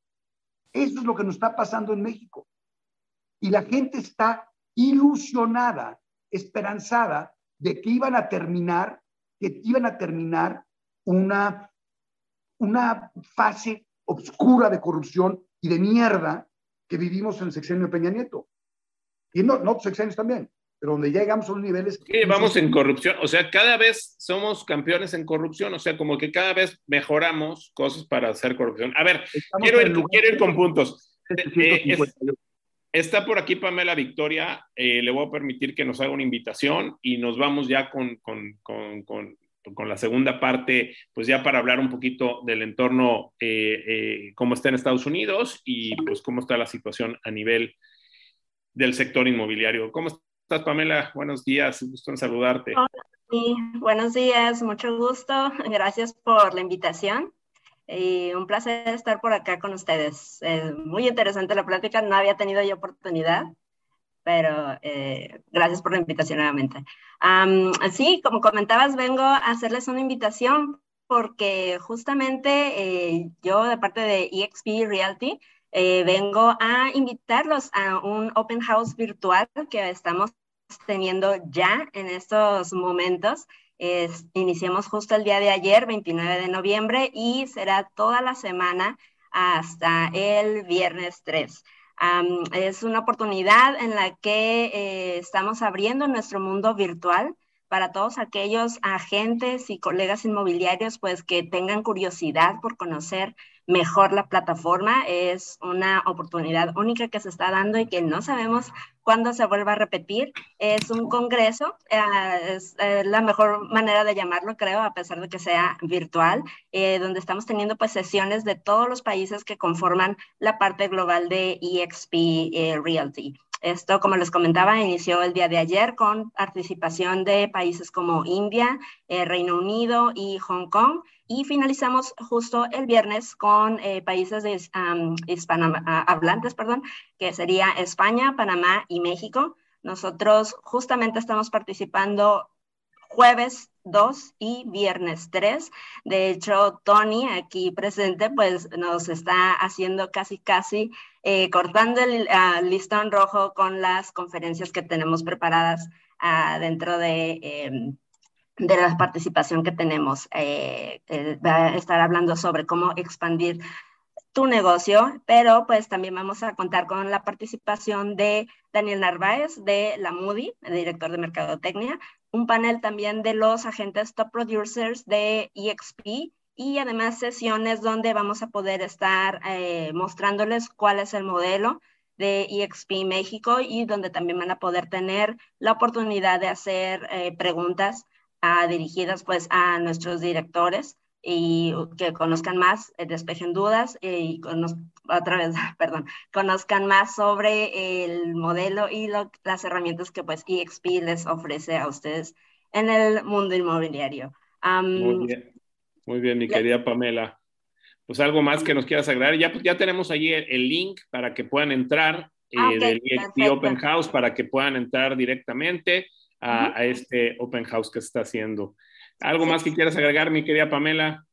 Speaker 3: Eso es lo que nos está pasando en México. Y la gente está ilusionada, esperanzada de que iban a terminar, que iban a terminar una una fase oscura de corrupción y de mierda que vivimos en el sexenio Peña Nieto. Y no, no sexenios también, pero donde ya llegamos a los niveles...
Speaker 1: Vamos en corrupción, o sea, cada vez somos campeones en corrupción, o sea, como que cada vez mejoramos cosas para hacer corrupción. A ver, quiero ir, quiero ir, con puntos. Eh, está por aquí Pamela Victoria, eh, le voy a permitir que nos haga una invitación y nos vamos ya con, con, con, con la segunda parte, pues ya para hablar un poquito del entorno, eh, eh, cómo está en Estados Unidos y pues cómo está la situación a nivel del sector inmobiliario. ¿Cómo estás, Pamela? Buenos días, gusto en saludarte.
Speaker 4: Sí, buenos días, mucho gusto. Gracias por la invitación. Y un placer estar por acá con ustedes. muy interesante la plática, no había tenido yo oportunidad pero eh, gracias por la invitación nuevamente. sí, como comentabas, vengo a hacerles una invitación porque justamente eh, yo de parte de EXP Realty eh, vengo a invitarlos a un open house virtual que estamos teniendo ya en estos momentos. Iniciamos justo el día de ayer, 29 de noviembre, y será toda la semana hasta el viernes 3 es una oportunidad en la que eh, estamos abriendo nuestro mundo virtual para todos aquellos agentes y colegas inmobiliarios pues que tengan curiosidad por conocer mejor la plataforma. Es una oportunidad única que se está dando y que no sabemos cuándo se vuelva a repetir. Es un congreso, eh, es eh, la mejor manera de llamarlo, creo, a pesar de que sea virtual, eh, donde estamos teniendo pues sesiones de todos los países que conforman la parte global de EXP Realty. Esto, como les comentaba, inició el día de ayer con participación de países como India, Reino Unido y Hong Kong y finalizamos justo el viernes con eh, países de, hispanohablantes, perdón, que sería España, Panamá y México. Nosotros justamente estamos participando jueves 2 y viernes 3. De hecho, Tony, aquí presente, pues nos está haciendo casi, casi eh, cortando el ah, listón rojo con las conferencias que tenemos preparadas uh, dentro de em, de la participación que tenemos. Eh, eh, va a estar hablando sobre cómo expandir tu negocio, pero pues también vamos a contar con la participación de Daniel Narváez de la Moody, el director de Mercadotecnia, un panel también de los agentes top producers de EXP y además sesiones donde vamos a poder estar eh, mostrándoles cuál es el modelo de EXP México y donde también van a poder tener la oportunidad de hacer preguntas dirigidas pues a nuestros directores y que conozcan más, eh, despejen dudas y otra vez, (laughs) perdón, conozcan más sobre el modelo y las herramientas que pues EXP les ofrece a ustedes en el mundo inmobiliario.
Speaker 1: muy bien, muy bien, mi querida Pamela. Pues algo más que nos quieras agregar. Ya, ya tenemos allí el, link para que puedan entrar ah, eh, del EXP Open House, para que puedan entrar directamente a, este open house que se está haciendo. ¿Algo más que quieras agregar, mi querida Pamela?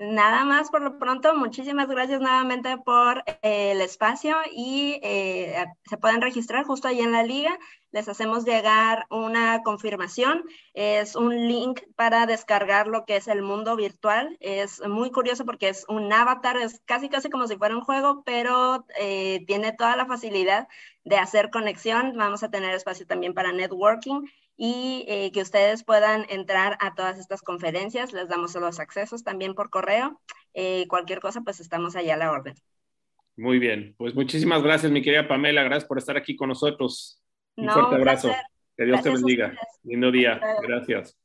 Speaker 4: nada más por lo pronto, muchísimas gracias nuevamente por eh, el espacio y eh, se pueden registrar justo ahí en la liga. Les hacemos llegar una confirmación. Es un link para descargar lo que es el mundo virtual. Es muy curioso porque es un avatar, es casi casi como si fuera un juego, pero eh, tiene toda la facilidad de hacer conexión. Vamos a tener espacio también para networking y eh, que ustedes puedan entrar a todas estas conferencias. Les damos los accesos también por correo. Eh, cualquier cosa, pues estamos allá a la orden.
Speaker 1: Muy bien, pues muchísimas gracias, mi querida Pamela. Gracias por estar aquí con nosotros. Un fuerte abrazo. Que Dios te bendiga. Lindo día. Gracias.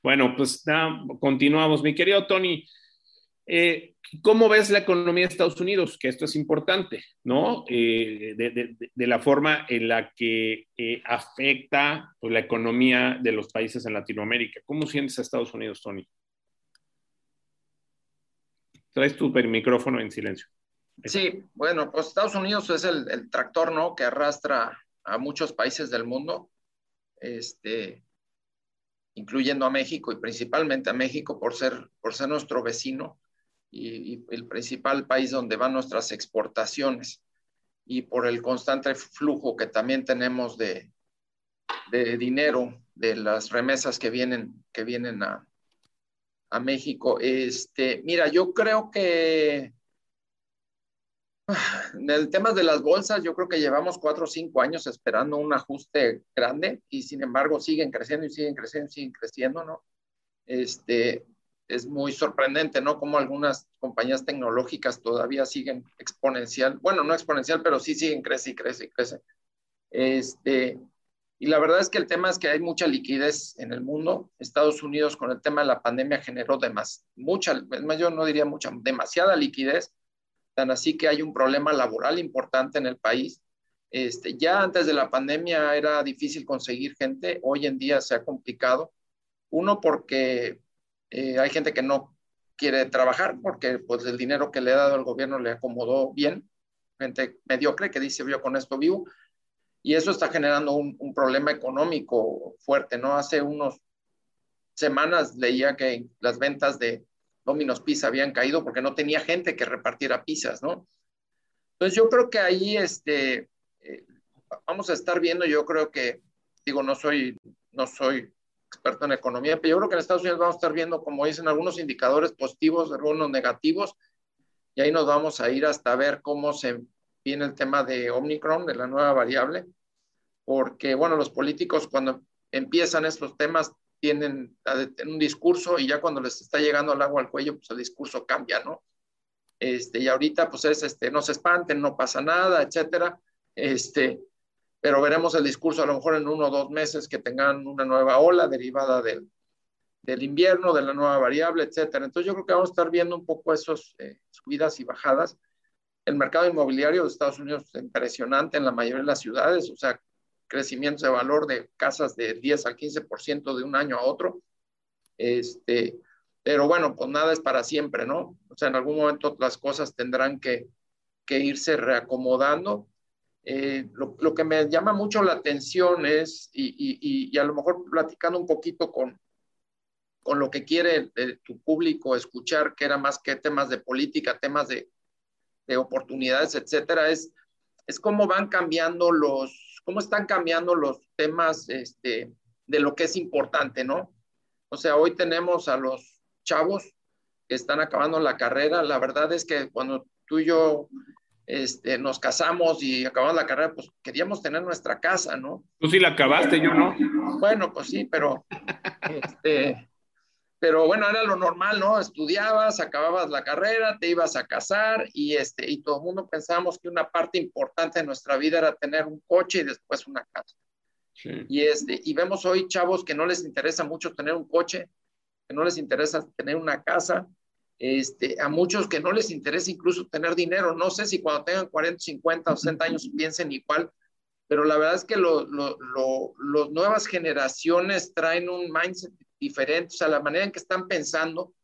Speaker 1: Bueno, pues nada, continuamos. Mi querido Tony, eh, ¿Cómo ves la economía de Estados Unidos? Que esto es importante, ¿no? Eh, de, la forma en la que eh, afecta pues, la economía de los países en Latinoamérica. ¿Cómo sientes a Estados Unidos, Tony? Traes tu micrófono en silencio.
Speaker 2: Sí, bueno, pues Estados Unidos es el, el, tractor, ¿no? Que arrastra a muchos países del mundo, este, incluyendo a México y principalmente a México por ser, por ser nuestro vecino y, el principal país donde van nuestras exportaciones y por el constante flujo que también tenemos de, de dinero de las remesas que vienen, que vienen a, a México. Este, mira, yo creo que (sighs) en el tema de las bolsas, yo creo que llevamos cuatro o cinco años esperando un ajuste grande y sin embargo siguen creciendo y siguen creciendo y siguen creciendo, ¿no? Este, es muy sorprendente, ¿no? Como algunas compañías tecnológicas todavía siguen exponencial, bueno, no exponencial, pero sí siguen crece y crece y crece. Este, y la verdad es que el tema es que hay mucha liquidez en el mundo. Estados Unidos con el tema de la pandemia generó demas, mucha, yo no diría mucha, demasiada liquidez, tan así que hay un problema laboral importante en el país. Este, ya antes de la pandemia era difícil conseguir gente, hoy en día se ha complicado. Uno porque eh, hay gente que no quiere trabajar porque pues el dinero que le ha dado el gobierno le acomodó bien, gente mediocre que dice yo con esto vivo, y eso está generando un, problema económico fuerte, ¿no? Hace unos semanas leía que las ventas de Domino's Pizza habían caído porque no tenía gente que repartiera pizzas, ¿no? Entonces yo creo que ahí, este, eh, vamos a estar viendo, yo creo que, digo, no soy, no soy experto en economía, pero yo creo que en Estados Unidos vamos a estar viendo, como dicen, algunos indicadores positivos, algunos negativos, y ahí nos vamos a ir hasta ver cómo se viene el tema de Omicron, de la nueva variable, porque, bueno, los políticos cuando empiezan estos temas tienen un discurso y ya cuando les está llegando el agua al cuello, pues el discurso cambia, ¿no? Este, y ahorita, pues es, este, no se espanten, no pasa nada, etcétera. Este, pero veremos el discurso a lo mejor en uno o dos meses que tengan una nueva ola derivada del, del invierno, de la nueva variable, etcétera. Entonces yo creo que vamos a estar viendo un poco esos eh, subidas y bajadas. El mercado inmobiliario de Estados Unidos es impresionante en la mayoría de las ciudades, o sea, crecimientos de valor de casas de 10 al 15% de un año a otro. Este, pero bueno, pues nada es para siempre, ¿no? O sea, en algún momento las cosas tendrán que, que irse reacomodando eh, lo, que me llama mucho la atención es, y, a lo mejor platicando un poquito con, con lo que quiere tu público escuchar, que era más que temas de política, temas de, de oportunidades, etcétera, es, es cómo van cambiando los, cómo están cambiando los temas este, de lo que es importante, ¿no? O sea, hoy tenemos a los chavos que están acabando la carrera. La verdad es que cuando tú y yo este, nos casamos y acabamos la carrera, pues queríamos tener nuestra casa, ¿no?
Speaker 1: Tú sí la acabaste, yo no.
Speaker 2: Bueno, pues sí, pero, este, pero bueno, era lo normal, ¿no? Estudiabas, acababas la carrera, te ibas a casar y, este, y todo el mundo pensábamos que una parte importante de nuestra vida era tener un coche y después una casa. Y, este, y vemos hoy chavos que no les interesa mucho tener un coche, que no les interesa tener una casa, este, a muchos que no les interesa incluso tener dinero. No sé si cuando tengan 40, 50 o 60 años piensen igual, pero la verdad es que las nuevas generaciones traen un mindset diferente, o sea, la manera en que están pensando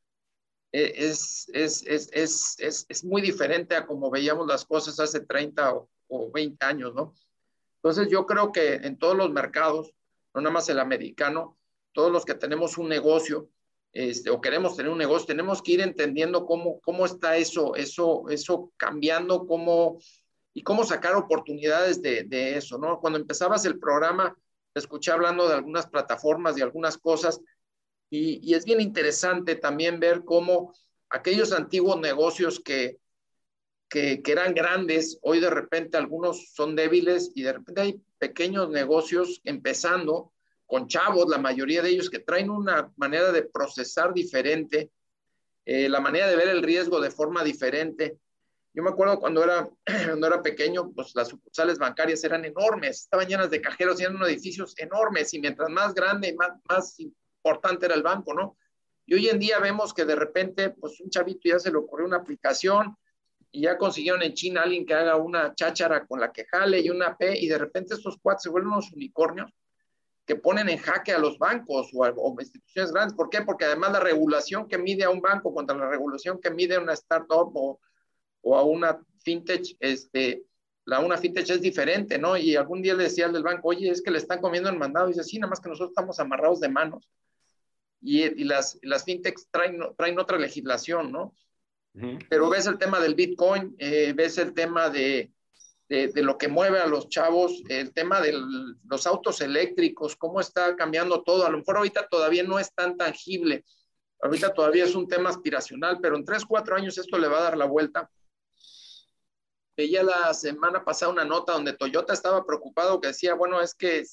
Speaker 2: eh, es, es, es, es, muy diferente a como veíamos las cosas hace 30 o, o 20 años, ¿no? Entonces yo creo que en todos los mercados, no nada más el americano, todos los que tenemos un negocio, este, o queremos tener un negocio, tenemos que ir entendiendo cómo, cómo está eso, eso, eso cambiando, cómo, y cómo sacar oportunidades de, de eso, ¿no? Cuando empezabas el programa, escuché hablando de algunas plataformas, y algunas cosas, y, y, es bien interesante también ver cómo aquellos antiguos negocios que, que, que, eran grandes, hoy de repente algunos son débiles y de repente hay pequeños negocios empezando con chavos, la mayoría de ellos que traen una manera de procesar diferente, eh, la manera de ver el riesgo de forma diferente. Yo me acuerdo cuando era, (clears throat) cuando era pequeño, pues las sucursales bancarias eran enormes, estaban llenas de cajeros, eran edificios enormes y mientras más grande, más, más importante era el banco, ¿no? Y hoy en día vemos que de repente, pues un chavito ya se le ocurrió una aplicación y ya consiguieron en China alguien que haga una cháchara con la que jale y una P y de repente estos cuates se vuelven unos unicornios que ponen en jaque a los bancos o, a, o, instituciones grandes. ¿Por qué? Porque además la regulación que mide a un banco contra la regulación que mide a una startup o, o a una fintech, este, la una fintech es diferente, ¿no? Y algún día le decía al del banco, oye, es que le están comiendo el mandado. Y dice, sí, nada más que nosotros estamos amarrados de manos. Y, y las, las fintechs traen, traen otra legislación, ¿no? Uh -huh. Pero ves el tema del Bitcoin, eh, ves el tema de, de, lo que mueve a los chavos, el tema de los autos eléctricos, cómo está cambiando todo. A lo mejor ahorita todavía no es tan tangible, ahorita todavía es un tema aspiracional, pero en tres, cuatro años esto le va a dar la vuelta. Veía la semana pasada una nota donde Toyota estaba preocupado que decía, bueno, es que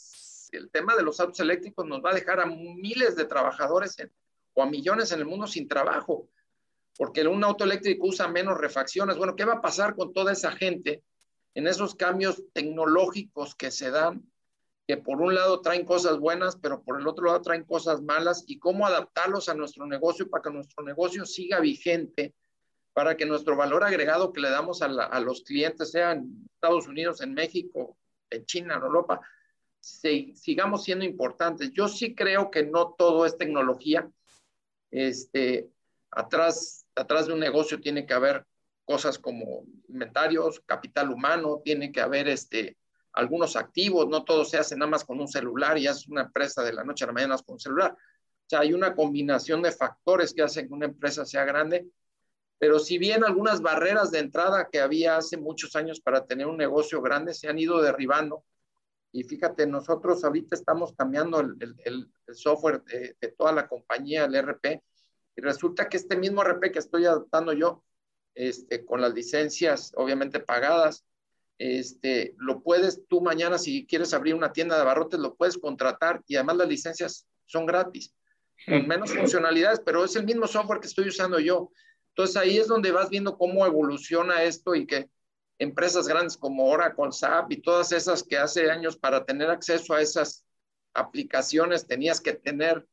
Speaker 2: el tema de los autos eléctricos nos va a dejar a miles de trabajadores o a millones en el mundo sin trabajo, porque un auto eléctrico usa menos refacciones. Bueno, ¿qué va a pasar con toda esa gente? En esos cambios tecnológicos que se dan, que por un lado traen cosas buenas, pero por el otro lado traen cosas malas, y cómo adaptarlos a nuestro negocio para que nuestro negocio siga vigente, para que nuestro valor agregado que le damos a, los clientes, sea en Estados Unidos, en México, en China, en Europa, sigamos siendo importantes. Yo sí creo que no todo es tecnología. Este, atrás, atrás de un negocio tiene que haber cosas como inventarios, capital humano, tiene que haber este, algunos activos, no todo se hace nada más con un celular y es una empresa de la noche a la mañana con un celular. O sea, hay una combinación de factores que hacen que una empresa sea grande, pero si bien algunas barreras de entrada que había hace muchos años para tener un negocio grande se han ido derribando, y fíjate, nosotros ahorita estamos cambiando el, el, el software de, de toda la compañía, el RP, y resulta que este mismo RP que estoy adaptando yo, este, con las licencias obviamente pagadas. Este, lo puedes tú mañana, si quieres abrir una tienda de abarrotes, lo puedes contratar y además las licencias son gratis, con menos funcionalidades, pero es el mismo software que estoy usando yo. Entonces ahí es donde vas viendo cómo evoluciona esto y que empresas grandes como Oracle, SAP y todas esas que hace años para tener acceso a esas aplicaciones tenías que tener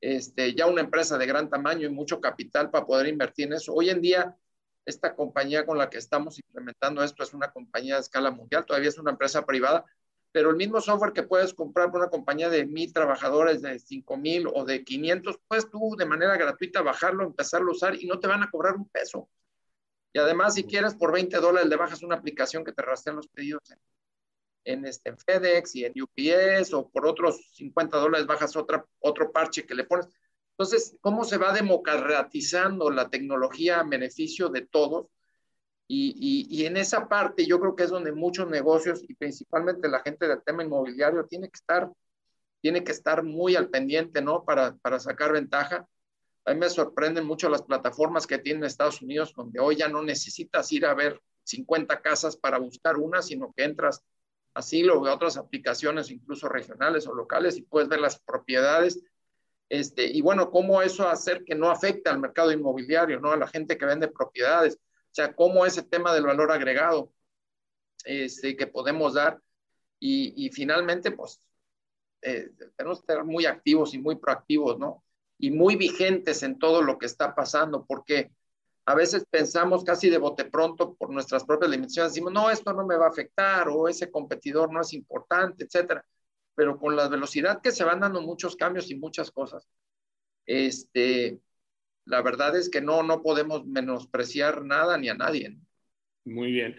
Speaker 2: este, ya una empresa de gran tamaño y mucho capital para poder invertir en eso. Hoy en día esta compañía con la que estamos implementando esto es una compañía de escala mundial, todavía es una empresa privada, pero el mismo software que puedes comprar por una compañía de mil trabajadores, de cinco mil o de 500, puedes tú de manera gratuita bajarlo, empezarlo a usar y no te van a cobrar un peso. Y además, si quieres, por 20 dólares le bajas una aplicación que te rastrean los pedidos en, este, FedEx y en UPS, o por otros 50 dólares bajas otra, otro parche que le pones. Entonces, ¿cómo se va democratizando la tecnología a beneficio de todos? Y, y, y, en esa parte yo creo que es donde muchos negocios y principalmente la gente del tema inmobiliario tiene que estar, tiene que estar muy al pendiente, ¿no? Para, para sacar ventaja. A mí me sorprenden mucho las plataformas que tienen Estados Unidos, donde hoy ya no necesitas ir a ver 50 casas para buscar una, sino que entras así o a otras aplicaciones, incluso regionales o locales, y puedes ver las propiedades este, y bueno, cómo eso hacer que no afecte al mercado inmobiliario, ¿no? A la gente que vende propiedades. O sea, cómo ese tema del valor agregado este, que podemos dar. Y, y finalmente, pues, eh, tenemos que estar muy activos y muy proactivos, ¿no? Y muy vigentes en todo lo que está pasando, porque a veces pensamos casi de bote pronto por nuestras propias limitaciones, decimos, no, esto no me va a afectar, o ese competidor no es importante, etcétera pero con la velocidad que se van dando muchos cambios y muchas cosas, este, la verdad es que no, no podemos menospreciar nada ni a nadie.
Speaker 1: Muy bien.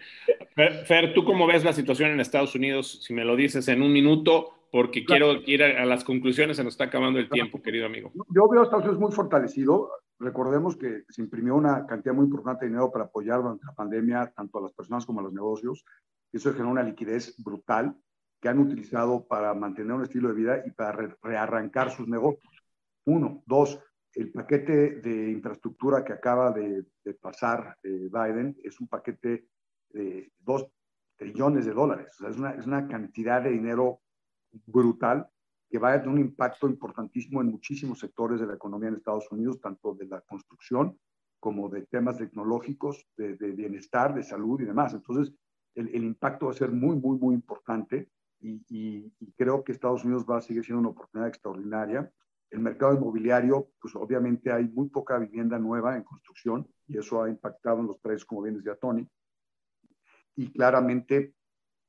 Speaker 1: Fer, ¿tú cómo ves la situación en Estados Unidos? Si me lo dices en un minuto, porque quiero ir a, las conclusiones, se nos está acabando el tiempo, querido amigo.
Speaker 3: Yo veo a Estados Unidos muy fortalecido. Recordemos que se imprimió una cantidad muy importante de dinero para apoyar durante la pandemia tanto a las personas como a los negocios. Eso generó una liquidez brutal que han utilizado para mantener un estilo de vida y para rearrancar sus negocios. Uno. Dos, el paquete de infraestructura que acaba de, pasar eh, Biden es un paquete de dos trillones de dólares. O sea, es, una, es una cantidad de dinero brutal que va a tener un impacto importantísimo en muchísimos sectores de la economía en Estados Unidos, tanto de la construcción como de temas tecnológicos, de, bienestar, de salud y demás. Entonces, el, el, impacto va a ser muy, muy, muy importante y, y, y creo que Estados Unidos va a seguir siendo una oportunidad extraordinaria el mercado inmobiliario, pues obviamente hay muy poca vivienda nueva en construcción y eso ha impactado en los precios, como bien decía Tony. Y claramente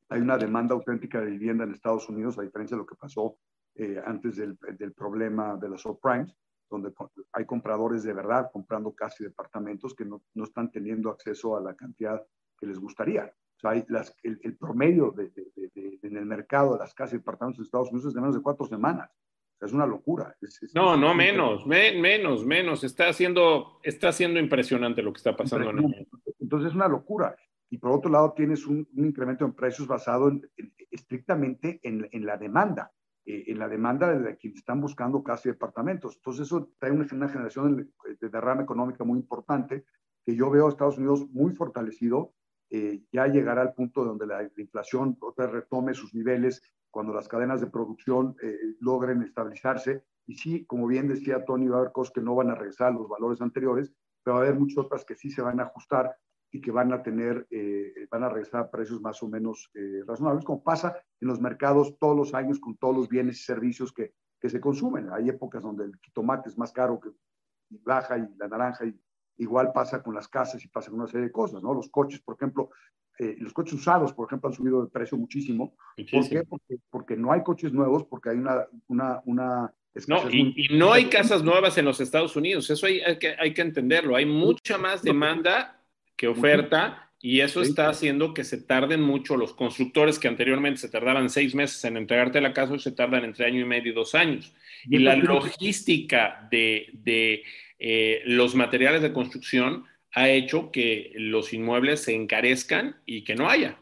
Speaker 3: hay una demanda auténtica de vivienda en Estados Unidos, a diferencia de lo que pasó eh, antes del, del, problema de las subprimes, donde hay compradores de verdad comprando casi departamentos que no, no están teniendo acceso a la cantidad que les gustaría. O sea, hay las, el, el, promedio de, de, en el mercado de las casas y departamentos de Estados Unidos es de menos de cuatro semanas es una locura.
Speaker 1: no, no, menos, menos, menos. Está haciendo, está siendo impresionante lo que está pasando. En
Speaker 3: Entonces es una locura. Y por otro lado tienes un, incremento en precios basado estrictamente en, en, la demanda, eh, en la demanda de quienes están buscando casi departamentos. Entonces eso trae una, una generación de, derrama económica muy importante que yo veo a Estados Unidos muy fortalecido. Eh, ya llegará al punto donde la, la inflación retome sus niveles cuando las cadenas de producción eh, logren estabilizarse. Y sí, como bien decía Tony, va a haber cosas que no van a regresar los valores anteriores, pero va a haber muchas otras que sí se van a ajustar y que van a tener, eh, van a regresar a precios más o menos eh, razonables, como pasa en los mercados todos los años con todos los bienes y servicios que, que se consumen. Hay épocas donde el tomate es más caro que baja y la naranja y igual pasa con las casas y pasa con una serie de cosas, ¿no? Los coches, por ejemplo, eh, los coches usados, por ejemplo, han subido de precio muchísimo. ¿Por qué? Porque, no hay coches nuevos, porque hay una... una, una
Speaker 1: no, y, no hay casas nuevas en los Estados Unidos, eso hay, que, hay que entenderlo. Hay mucha más demanda que oferta y eso está haciendo que se tarden mucho los constructores que anteriormente se tardaban seis meses en entregarte la casa, se tardan entre año y medio y dos años. Y la logística de, de eh, los materiales de construcción ha hecho que los inmuebles se encarezcan y que no haya.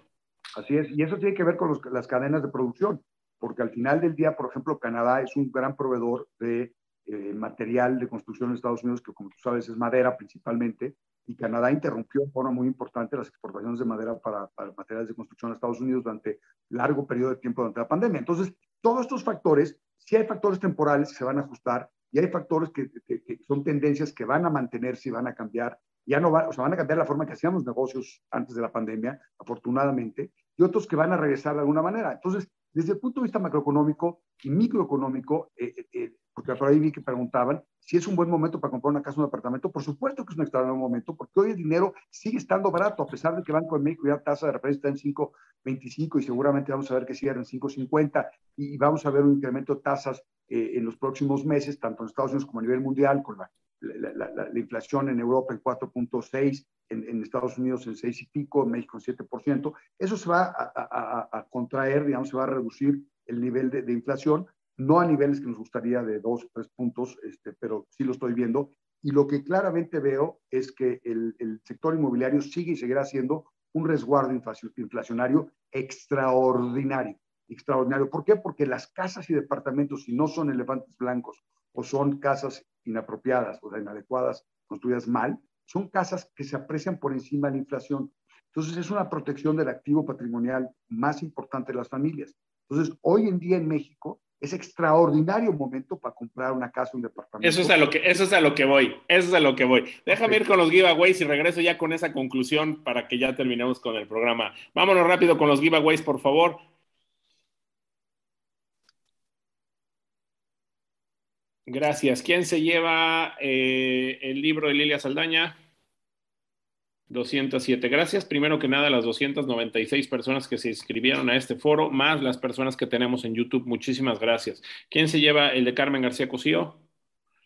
Speaker 3: Así es, y eso tiene que ver con las cadenas de producción, porque al final del día, por ejemplo, Canadá es un gran proveedor de eh, material de construcción en Estados Unidos, que como tú sabes es madera principalmente, y Canadá interrumpió de forma muy importante las exportaciones de madera para, materiales de construcción a Estados Unidos durante largo periodo de tiempo durante la pandemia. Entonces, todos estos factores, sí hay factores temporales que se van a ajustar y hay factores que, que son tendencias que van a mantenerse y van a cambiar ya no va, o sea, van a cambiar la forma que hacíamos negocios antes de la pandemia, afortunadamente, y otros que van a regresar de alguna manera. Entonces, desde el punto de vista macroeconómico y microeconómico, eh, eh, eh, porque por ahí vi que preguntaban si es un buen momento para comprar una casa o un apartamento, por supuesto que es un extraordinario momento, porque hoy el dinero sigue estando barato, a pesar de que Banco de México ya tasa de referencia está en 5.25 y seguramente vamos a ver que sigue en 5.50 y vamos a ver un incremento de tasas en los próximos meses, tanto en Estados Unidos como a nivel mundial, con la la, inflación en Europa en 4.6, en, en, Estados Unidos en 6 y pico, en México en 7%, eso se va a, contraer, digamos, se va a reducir el nivel de, inflación, no a niveles que nos gustaría de 2 o 3 puntos, este, pero sí lo estoy viendo. Y lo que claramente veo es que el, el sector inmobiliario sigue y seguirá siendo un resguardo inflacionario extraordinario. Extraordinario. ¿Por qué? Porque las casas y departamentos, si no son elefantes blancos o son casas inapropiadas o inadecuadas, construidas mal, son casas que se aprecian por encima de la inflación. Entonces es una protección del activo patrimonial más importante de las familias. Entonces hoy en día en México es extraordinario momento para comprar una casa o un departamento.
Speaker 1: Eso es a lo que, eso es a lo que voy, eso es a lo que voy. Déjame ir con los giveaways y regreso ya con esa conclusión para que ya terminemos con el programa. Vámonos rápido con los giveaways, por favor. Gracias. ¿Quién se lleva eh, el libro de Lilia Saldaña? 207. Gracias. Primero que nada, las 296 personas que se inscribieron a este foro, más las personas que tenemos en YouTube. Muchísimas gracias. ¿Quién se lleva el de Carmen García Cosío?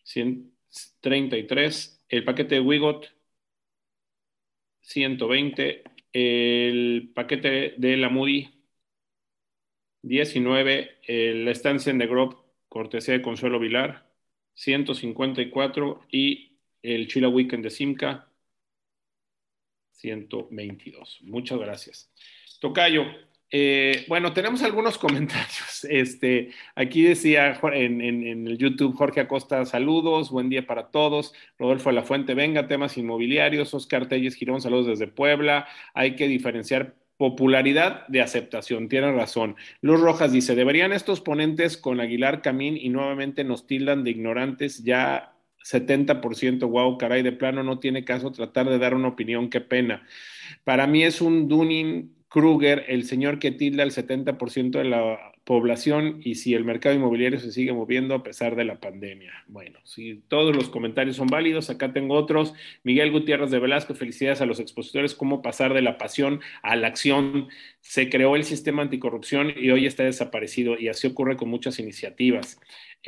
Speaker 1: 133. El paquete de Wigot, 120. el paquete de la Moody 19, la estancia en The Grove, cortesía de Consuelo Vilar, 154 y el Chila Weekend de Simca, 122. Muchas gracias. Tocayo, eh, bueno, tenemos algunos (laughs) comentarios. Este, aquí decía en, en, el YouTube Jorge Acosta, saludos, buen día para todos. Rodolfo de la Fuente, venga, temas inmobiliarios. Oscar Telles Girón, saludos desde Puebla. Hay que diferenciar popularidad de aceptación. Tiene razón. Luz Rojas dice, deberían estos ponentes con Aguilar Camín y nuevamente nos tildan de ignorantes ya 70%, wow, caray, de plano no tiene caso tratar de dar una opinión, qué pena. Para mí es un Dunning Kruger, el señor que tilda el 70% de la población y si el mercado inmobiliario se sigue moviendo a pesar de la pandemia. Bueno, si todos los comentarios son válidos, acá tengo otros. Miguel Gutiérrez de Velasco, felicidades a los expositores, cómo pasar de la pasión a la acción. Se creó el sistema anticorrupción y hoy está desaparecido y así ocurre con muchas iniciativas.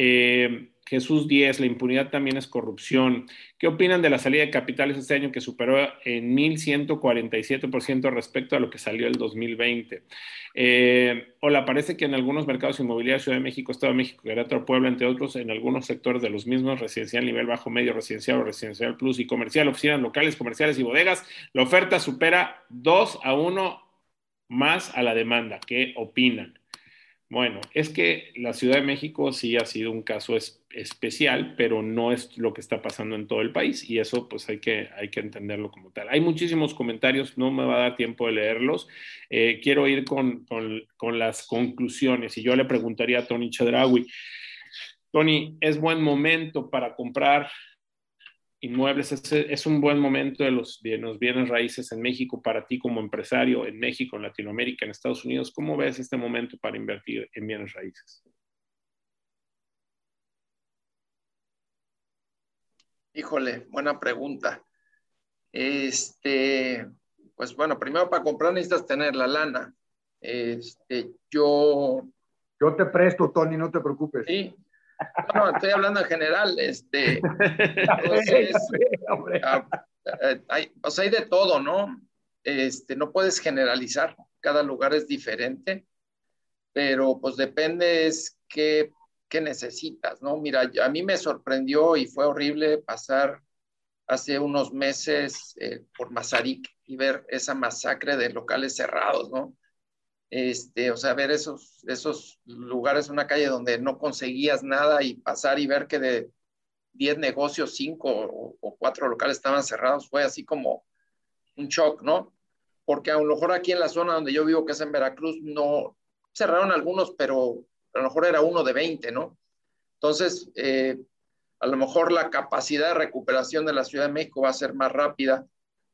Speaker 1: Eh, Jesús 10, la impunidad también es corrupción. ¿Qué opinan de la salida de capitales este año que superó en 1.147% respecto a lo que salió el 2020? Eh, hola, parece que en algunos mercados inmobiliarios, Ciudad de México, Estado de México, Querétaro, Puebla, entre otros, en algunos sectores de los mismos, residencial, nivel bajo, medio, residencial o residencial plus y comercial, oficinas locales, comerciales y bodegas, la oferta supera 2 a 1 más a la demanda. ¿Qué opinan? Bueno, es que la Ciudad de México sí ha sido un caso especial, pero no es lo que está pasando en todo el país y eso pues hay que, hay que entenderlo como tal. Hay muchísimos comentarios, no me va a dar tiempo de leerlos. Eh, quiero ir con, con, las conclusiones y yo le preguntaría a Tony Chedraui, Tony, ¿es buen momento para comprar inmuebles es, un buen momento de los, bienes, bienes raíces en México para ti como empresario en México, en Latinoamérica, en Estados Unidos. ¿Cómo ves este momento para invertir en bienes raíces?
Speaker 2: Híjole, buena pregunta. Este, pues bueno, primero para comprar necesitas tener la lana. Este, yo.
Speaker 3: Yo te presto, Tony, no te preocupes.
Speaker 2: Sí, no, estoy hablando en general. Este, (laughs) entonces, ah, eh, hay, hay de todo, ¿no? Este, no puedes generalizar, cada lugar es diferente, pero pues depende es qué, qué necesitas, ¿no? Mira, a mí me sorprendió y fue horrible pasar hace unos meses eh, por Mazarik y ver esa masacre de locales cerrados, ¿no? Este, o sea, ver esos, esos lugares, una calle donde no conseguías nada y pasar y ver que de 10 negocios, 5 o, 4 locales estaban cerrados, fue así como un shock, ¿no? Porque a lo mejor aquí en la zona donde yo vivo, que es en Veracruz, no cerraron algunos, pero a lo mejor era uno de 20, ¿no? Entonces, eh, a lo mejor la capacidad de recuperación de la Ciudad de México va a ser más rápida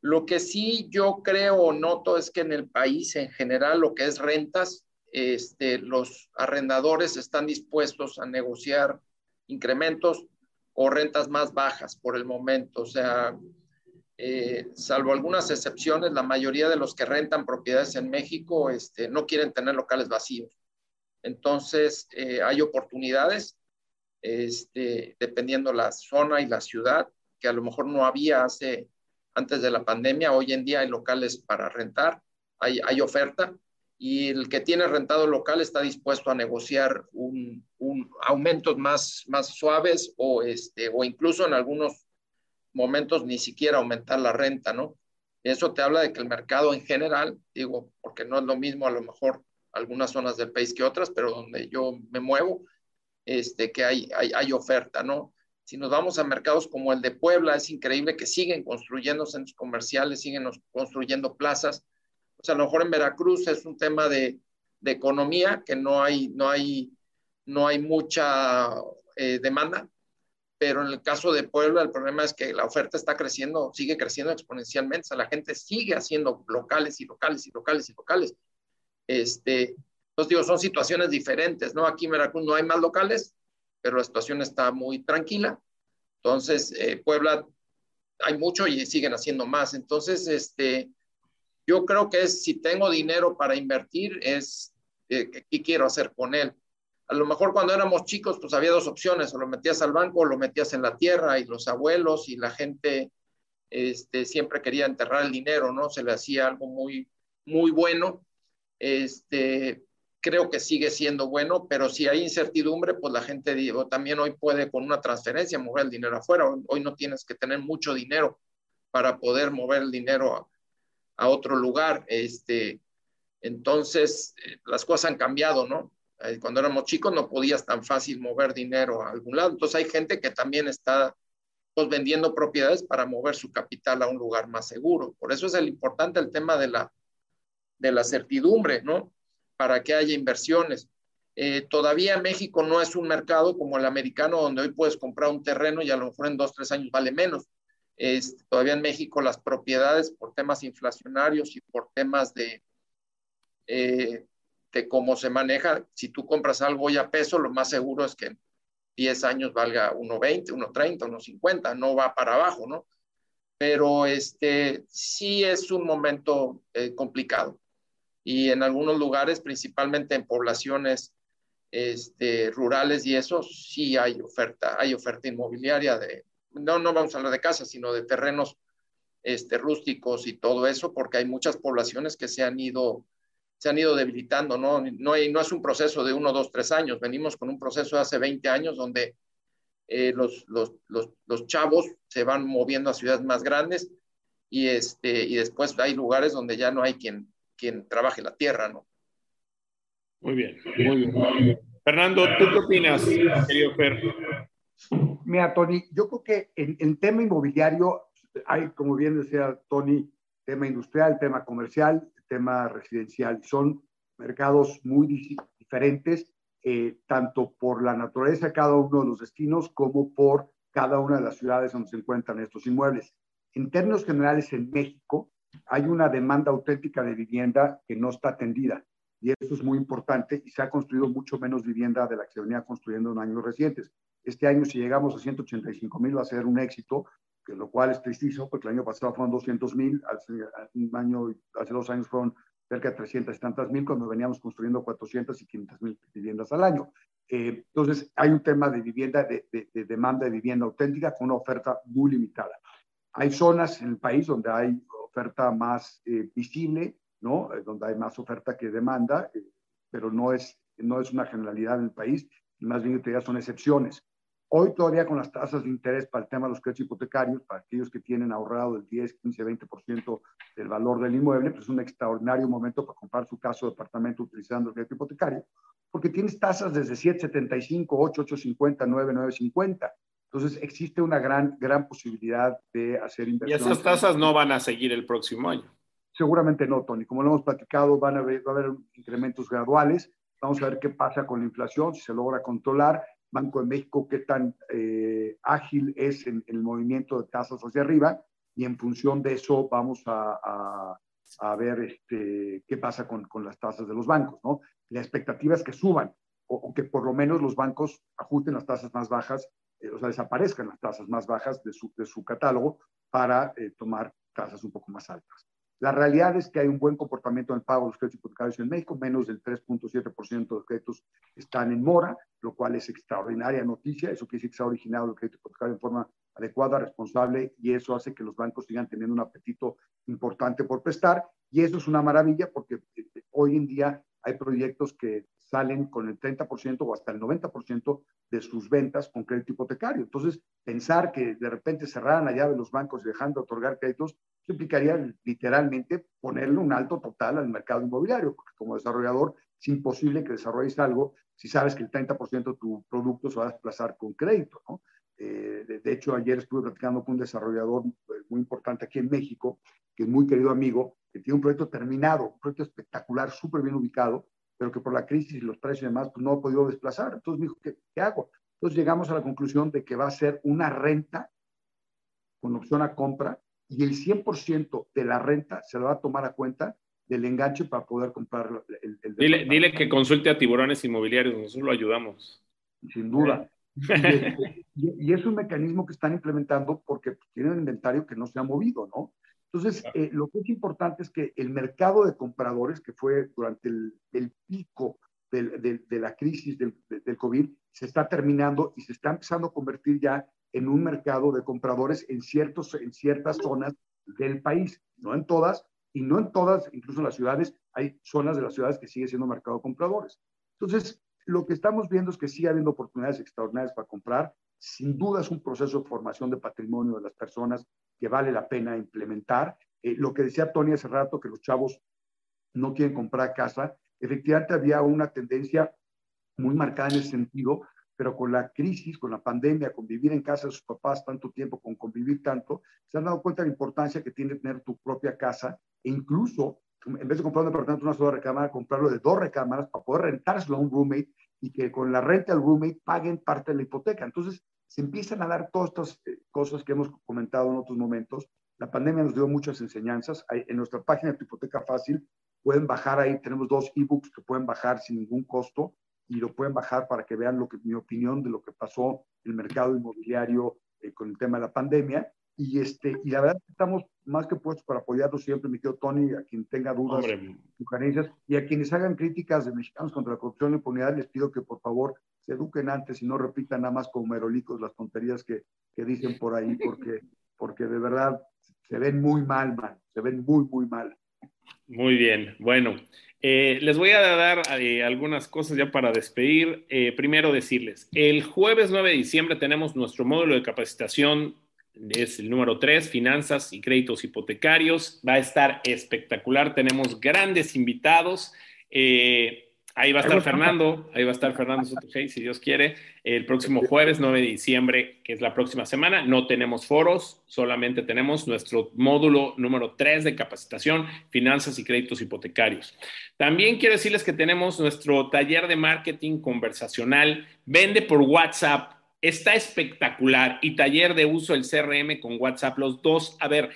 Speaker 2: lo que sí yo creo o noto es que en el país en general, lo que es rentas, este, los arrendadores están dispuestos a negociar incrementos o rentas más bajas por el momento. O sea, eh, salvo algunas excepciones, la mayoría de los que rentan propiedades en México este, no quieren tener locales vacíos. Entonces, eh, hay oportunidades, este, dependiendo la zona y la ciudad, que a lo mejor no había hace antes de la pandemia. Hoy en día hay locales para rentar, hay, oferta y el que tiene rentado local está dispuesto a negociar un, un aumentos más, suaves o, este, o incluso en algunos momentos ni siquiera aumentar la renta, ¿no? Eso te habla de que el mercado en general, digo, porque no es lo mismo a lo mejor algunas zonas del país que otras, pero donde yo me muevo, este, que hay oferta, ¿no? Si nos vamos a mercados como el de Puebla, es increíble que siguen construyendo centros comerciales, siguen construyendo plazas. O sea, a lo mejor en Veracruz es un tema de, economía, que no hay, no hay, no hay mucha eh, demanda, pero en el caso de Puebla el problema es que la oferta está creciendo, sigue creciendo exponencialmente, o sea, la gente sigue haciendo locales y locales y locales y locales. Este, entonces digo, son situaciones diferentes, ¿no? Aquí en Veracruz no hay más locales, pero la situación está muy tranquila. Entonces, eh, Puebla hay mucho y siguen haciendo más. Entonces, este, yo creo que es, si tengo dinero para invertir, es eh, qué quiero hacer con él. A lo mejor cuando éramos chicos, pues había dos opciones, o lo metías al banco o lo metías en la tierra y los abuelos y la gente este, siempre quería enterrar el dinero, ¿no? Se le hacía algo muy, muy bueno. Este, creo que sigue siendo bueno, pero si hay incertidumbre, pues la gente digo, también hoy puede con una transferencia mover el dinero afuera. Hoy no tienes que tener mucho dinero para poder mover el dinero a, a otro lugar. Este, entonces, eh, las cosas han cambiado, ¿no? Eh, cuando éramos chicos no podías tan fácil mover dinero a algún lado. Entonces hay gente que también está pues vendiendo propiedades para mover su capital a un lugar más seguro. Por eso es el importante el tema de la, de la certidumbre, ¿no? Para que haya inversiones. Eh, todavía México no es un mercado como el americano, donde hoy puedes comprar un terreno y a lo mejor en dos, tres años vale menos. todavía en México las propiedades por temas inflacionarios y por temas de, eh, de cómo se maneja, si tú compras algo hoy a peso, lo más seguro es que en 10 años valga 1.20, 1.30, 1.50, no va para abajo, ¿no? Pero este, sí es un momento eh, complicado y en algunos lugares, principalmente en poblaciones este, rurales y eso, sí hay oferta, hay oferta inmobiliaria de, no, no vamos a hablar de casas, sino de terrenos este, rústicos y todo eso, porque hay muchas poblaciones que se han ido, se han ido debilitando, ¿no? No, hay, no es un proceso de uno, dos, tres años, venimos con un proceso de hace 20 años donde eh, los, los, los, los, chavos se van moviendo a ciudades más grandes y, este, y después hay lugares donde ya no hay quien, quien trabaje la tierra, ¿no?
Speaker 1: Muy bien, muy bien. Fernando, ¿tú qué opinas, querido Fer?
Speaker 3: Mira, Tony, yo creo que en, en tema inmobiliario hay, como bien decía Tony, tema industrial, tema comercial, tema residencial. Son mercados muy diferentes, eh, tanto por la naturaleza de cada uno de los destinos como por cada una de las ciudades donde se encuentran estos inmuebles. En términos generales, en México, hay una demanda auténtica de vivienda que no está atendida. Y eso es muy importante y se ha construido mucho menos vivienda de la que se venía construyendo en años recientes. Este año, si llegamos a 185 mil, va a ser un éxito, que lo cual es tristísimo, porque el año pasado fueron 200 mil, hace, un año, hace dos años fueron cerca de 300 y tantas mil, cuando veníamos construyendo 400 y 500 mil viviendas al año. Eh, entonces, hay un tema de vivienda, de, de, demanda de vivienda auténtica con una oferta muy limitada. Hay zonas en el país donde hay oferta más eh, visible, ¿no? Eh, donde hay más oferta que demanda, eh, pero no es, no es una generalidad en el país, más bien ya son excepciones. Hoy todavía con las tasas de interés para el tema de los créditos hipotecarios, para aquellos que tienen ahorrado el 10, 15, 20% del valor del inmueble, pues es un extraordinario momento para comprar su caso de departamento utilizando el crédito hipotecario, porque tienes tasas desde 7,75, 8, 8,50, 9, 9,50. Entonces, existe una gran, gran posibilidad de hacer inversiones.
Speaker 1: Y esas tasas no van a seguir el próximo año.
Speaker 3: Seguramente no, Tony. Como lo hemos platicado, van a haber, va a haber incrementos graduales. Vamos a ver qué pasa con la inflación, si se logra controlar. Banco de México, qué tan eh, ágil es en, el movimiento de tasas hacia arriba. Y en función de eso, vamos a, a, ver este, qué pasa con, con, las tasas de los bancos. ¿no? La expectativa es que suban o, o que por lo menos los bancos ajusten las tasas más bajas o sea, desaparezcan las tasas más bajas de su, de su catálogo para eh, tomar tasas un poco más altas. La realidad es que hay un buen comportamiento en el pago de los créditos hipotecarios en México, menos del 3.7% de los créditos están en mora, lo cual es extraordinaria noticia. Eso quiere decir que se ha originado el crédito hipotecario en forma adecuada, responsable, y eso hace que los bancos sigan teniendo un apetito importante por prestar. Y eso es una maravilla porque eh, hoy en día hay proyectos que salen con el 30% o hasta el 90% de sus ventas con crédito hipotecario. Entonces, pensar que de repente cerraran la llave los bancos y dejando de otorgar créditos, implicaría literalmente ponerle un alto total al mercado inmobiliario, porque como desarrollador es imposible que desarrolles algo si sabes que el 30% de tu producto se va a desplazar con crédito. ¿no? Eh, de, hecho, ayer estuve platicando con un desarrollador eh, muy importante aquí en México, que es muy querido amigo, que tiene un proyecto terminado, un proyecto espectacular, súper bien ubicado, pero que por la crisis y los precios y demás, pues no ha podido desplazar. Entonces me dijo, ¿qué, ¿qué, hago? Entonces llegamos a la conclusión de que va a ser una renta con opción a compra y el 100% de la renta se la va a tomar a cuenta del enganche para poder comprar el... el
Speaker 1: dile, dile, que consulte a tiburones inmobiliarios, nosotros lo ayudamos.
Speaker 3: Sin duda. Y, y, es un mecanismo que están implementando porque tienen un inventario que no se ha movido, ¿no? Entonces, eh, lo que es importante es que el mercado de compradores, que fue durante el, el pico de, de, la crisis del, del, COVID se está terminando y se está empezando a convertir ya en un mercado de compradores en, ciertos, en ciertas zonas del país, no en todas, y no en todas, incluso en las ciudades, hay zonas de las ciudades que sigue siendo mercado de compradores. Entonces, lo que estamos viendo es que sigue habiendo oportunidades extraordinarias para comprar. Sin duda es un proceso de formación de patrimonio de las personas que vale la pena implementar. Eh, lo que decía Tony hace rato, que los chavos no quieren comprar casa, efectivamente había una tendencia muy marcada en ese sentido, pero con la crisis, con la pandemia, con vivir en casa de sus papás tanto tiempo, con convivir tanto, se han dado cuenta de la importancia que tiene tener tu propia casa e incluso, en vez de comprar un departamento de una sola recámara, comprarlo de dos recámaras para poder rentárselo a un roommate y que con la renta al roommate paguen parte de la hipoteca. Entonces, se empiezan a dar todas estas eh, cosas que hemos comentado en otros momentos. La pandemia nos dio muchas enseñanzas. En nuestra página de tu hipoteca fácil pueden bajar ahí, tenemos dos ebooks que pueden bajar sin ningún costo y lo pueden bajar para que vean lo que, mi opinión de lo que pasó en el mercado inmobiliario eh, con el tema de la pandemia. Y, este, y la verdad estamos más que puestos para apoyarlos siempre, mi querido Tony, a quien tenga dudas, sugerencias, y a quienes hagan críticas de mexicanos contra la corrupción y la impunidad, les pido que por favor se eduquen antes y no repitan nada más como merolicos las tonterías que, que dicen por ahí, porque, porque de verdad se ven muy mal, man, se ven muy, muy mal.
Speaker 1: Muy bien, bueno, eh, les voy a dar eh, algunas cosas ya para despedir. Eh, primero decirles, el jueves 9 de diciembre tenemos nuestro módulo de capacitación, es el número 3, finanzas y créditos hipotecarios. Va a estar espectacular, tenemos grandes invitados. Ahí va a estar Fernando, ahí va a estar Fernando Sotogey, si Dios quiere, el próximo jueves 9 de diciembre, que es la próxima semana. No tenemos foros, solamente tenemos nuestro módulo número 3 de capacitación, finanzas y créditos hipotecarios. También quiero decirles que tenemos nuestro taller de marketing conversacional, vende por WhatsApp, está espectacular, y taller de uso del CRM con WhatsApp, los dos. A ver,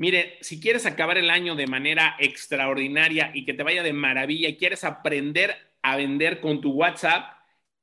Speaker 1: Mire, si quieres acabar el año de manera extraordinaria y que te vaya de maravilla y quieres aprender a vender con tu WhatsApp,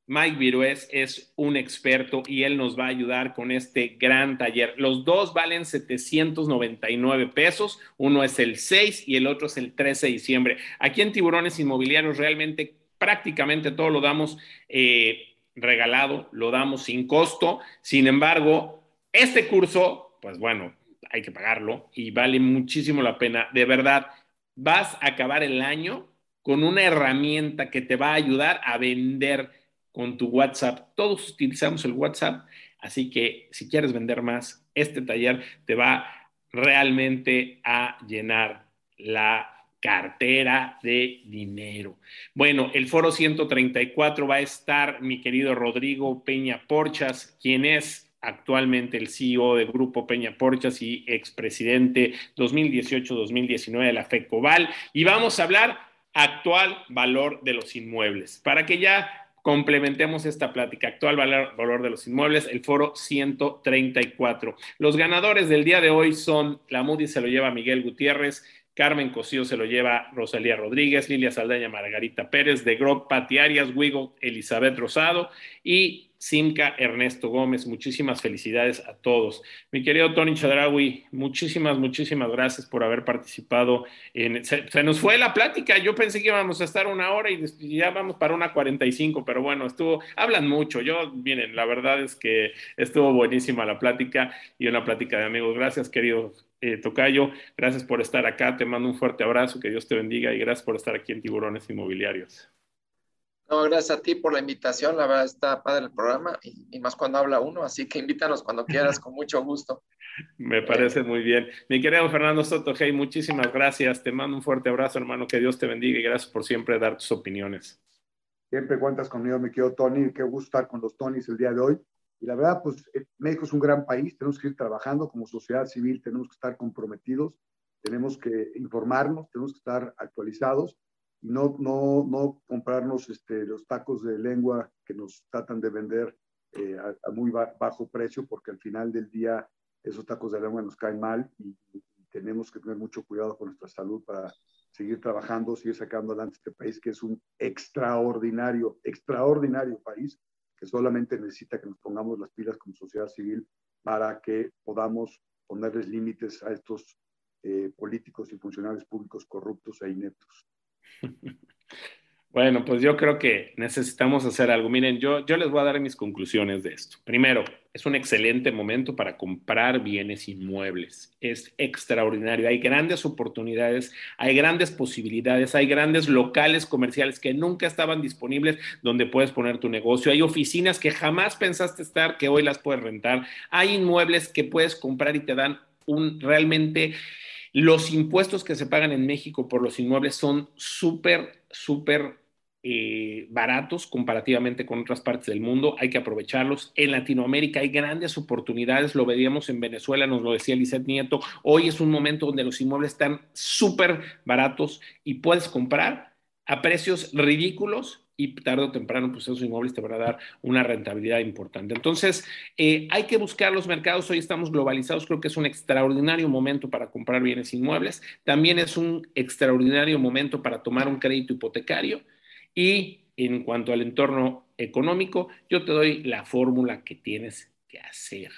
Speaker 1: Mike Virués es un experto y él nos va a ayudar con este gran taller. Los dos valen 799 pesos, uno es el 6 y el otro es el 13 de diciembre. Aquí en Tiburones Inmobiliarios realmente prácticamente todo lo damos eh, regalado, lo damos sin costo. Sin embargo, este curso, pues bueno, hay que pagarlo y vale muchísimo la pena. De verdad, vas a acabar el año con una herramienta que te va a ayudar a vender con tu WhatsApp. Todos utilizamos el WhatsApp, así que si quieres vender más, este taller te va realmente a llenar la cartera de dinero. Bueno, el foro 134 va a estar mi querido Rodrigo Peña Porchas, quien es actualmente el CEO de Grupo Peña Porchas y expresidente 2018-2019 de la FECOVAL. Y vamos a hablar actual valor de los inmuebles. Para que ya complementemos esta plática, actual valor, valor, de los inmuebles, el foro 134. Los ganadores del día de hoy son, la Moody se lo lleva Miguel Gutiérrez, Carmen Cosío se lo lleva Rosalía Rodríguez, Lilia Saldaña Margarita Pérez, de Grob Pati Arias, Wigo Elizabeth Rosado y Simca Ernesto Gómez. Muchísimas felicidades a todos. Mi querido Tony Chadrawi, muchísimas, muchísimas gracias por haber participado. En, se, nos fue la plática. Yo pensé que íbamos a estar una hora y ya vamos para una 45, pero bueno, estuvo, hablan mucho. Yo, miren, la verdad es que estuvo buenísima la plática y una plática de amigos. Gracias, querido eh, Tocayo. Gracias por estar acá. Te mando un fuerte abrazo. Que Dios te bendiga y gracias por estar aquí en Tiburones Inmobiliarios.
Speaker 2: No, gracias a ti por la invitación. La verdad está padre el programa y, más cuando habla uno, así que invítanos cuando quieras, con mucho gusto. (laughs)
Speaker 1: Me parece muy bien. Mi querido Fernando Soto, hey, muchísimas gracias. Te mando un fuerte abrazo, hermano. Que Dios te bendiga y gracias por siempre dar tus opiniones.
Speaker 3: Siempre cuentas conmigo, mi querido Tony. Qué gusto estar con los Tonys el día de hoy. Y la verdad, pues eh, México es un gran país. Tenemos que ir trabajando como sociedad civil, tenemos que estar comprometidos, tenemos que informarnos, tenemos que estar actualizados no, no, no comprarnos este, los tacos de lengua que nos tratan de vender eh, a, muy bajo precio, porque al final del día esos tacos de lengua nos caen mal y, tenemos que tener mucho cuidado con nuestra salud para seguir trabajando, seguir sacando adelante este país, que es un extraordinario, extraordinario país, que solamente necesita que nos pongamos las pilas como sociedad civil para que podamos ponerles límites a estos eh, políticos y funcionarios públicos corruptos e ineptos. (laughs)
Speaker 1: Bueno, pues yo creo que necesitamos hacer algo. Miren, yo, yo les voy a dar mis conclusiones de esto. Primero, es un excelente momento para comprar bienes inmuebles. Es extraordinario. Hay grandes oportunidades, hay grandes posibilidades, hay grandes locales comerciales que nunca estaban disponibles donde puedes poner tu negocio. Hay oficinas que jamás pensaste estar que hoy las puedes rentar. Hay inmuebles que puedes comprar y te dan un realmente los impuestos que se pagan en México por los inmuebles son súper, súper eh, baratos comparativamente con otras partes del mundo. Hay que aprovecharlos. En Latinoamérica hay grandes oportunidades. Lo veíamos en Venezuela, nos lo decía Lizeth Nieto. Hoy es un momento donde los inmuebles están súper baratos y puedes comprar a precios ridículos y tarde o temprano, pues esos inmuebles te van a dar una rentabilidad importante. Entonces, eh, hay que buscar los mercados. Hoy estamos globalizados. Creo que es un extraordinario momento para comprar bienes inmuebles. También es un extraordinario momento para tomar un crédito hipotecario. Y en cuanto al entorno económico, yo te doy la fórmula que tienes que hacer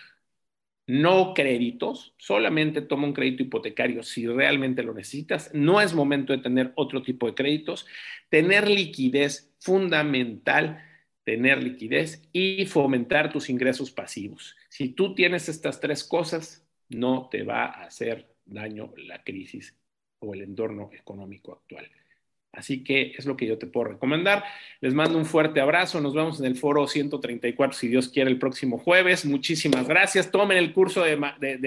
Speaker 1: no créditos, solamente toma un crédito hipotecario si realmente lo necesitas, no es momento de tener otro tipo de créditos, tener liquidez fundamental, tener liquidez y fomentar tus ingresos pasivos. Si tú tienes estas tres cosas, no te va a hacer daño la crisis o el entorno económico actual. Así que es lo que yo te puedo recomendar. Les mando un fuerte abrazo. Nos vemos en el foro 134, si Dios quiere, el próximo jueves. Muchísimas gracias. Tomen el curso de,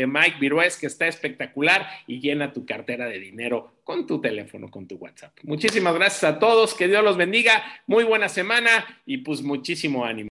Speaker 1: Mike Virués, que está espectacular, y llena tu cartera de dinero con tu teléfono, con tu WhatsApp. Muchísimas gracias a todos. Que Dios los bendiga. Muy buena semana y pues muchísimo ánimo.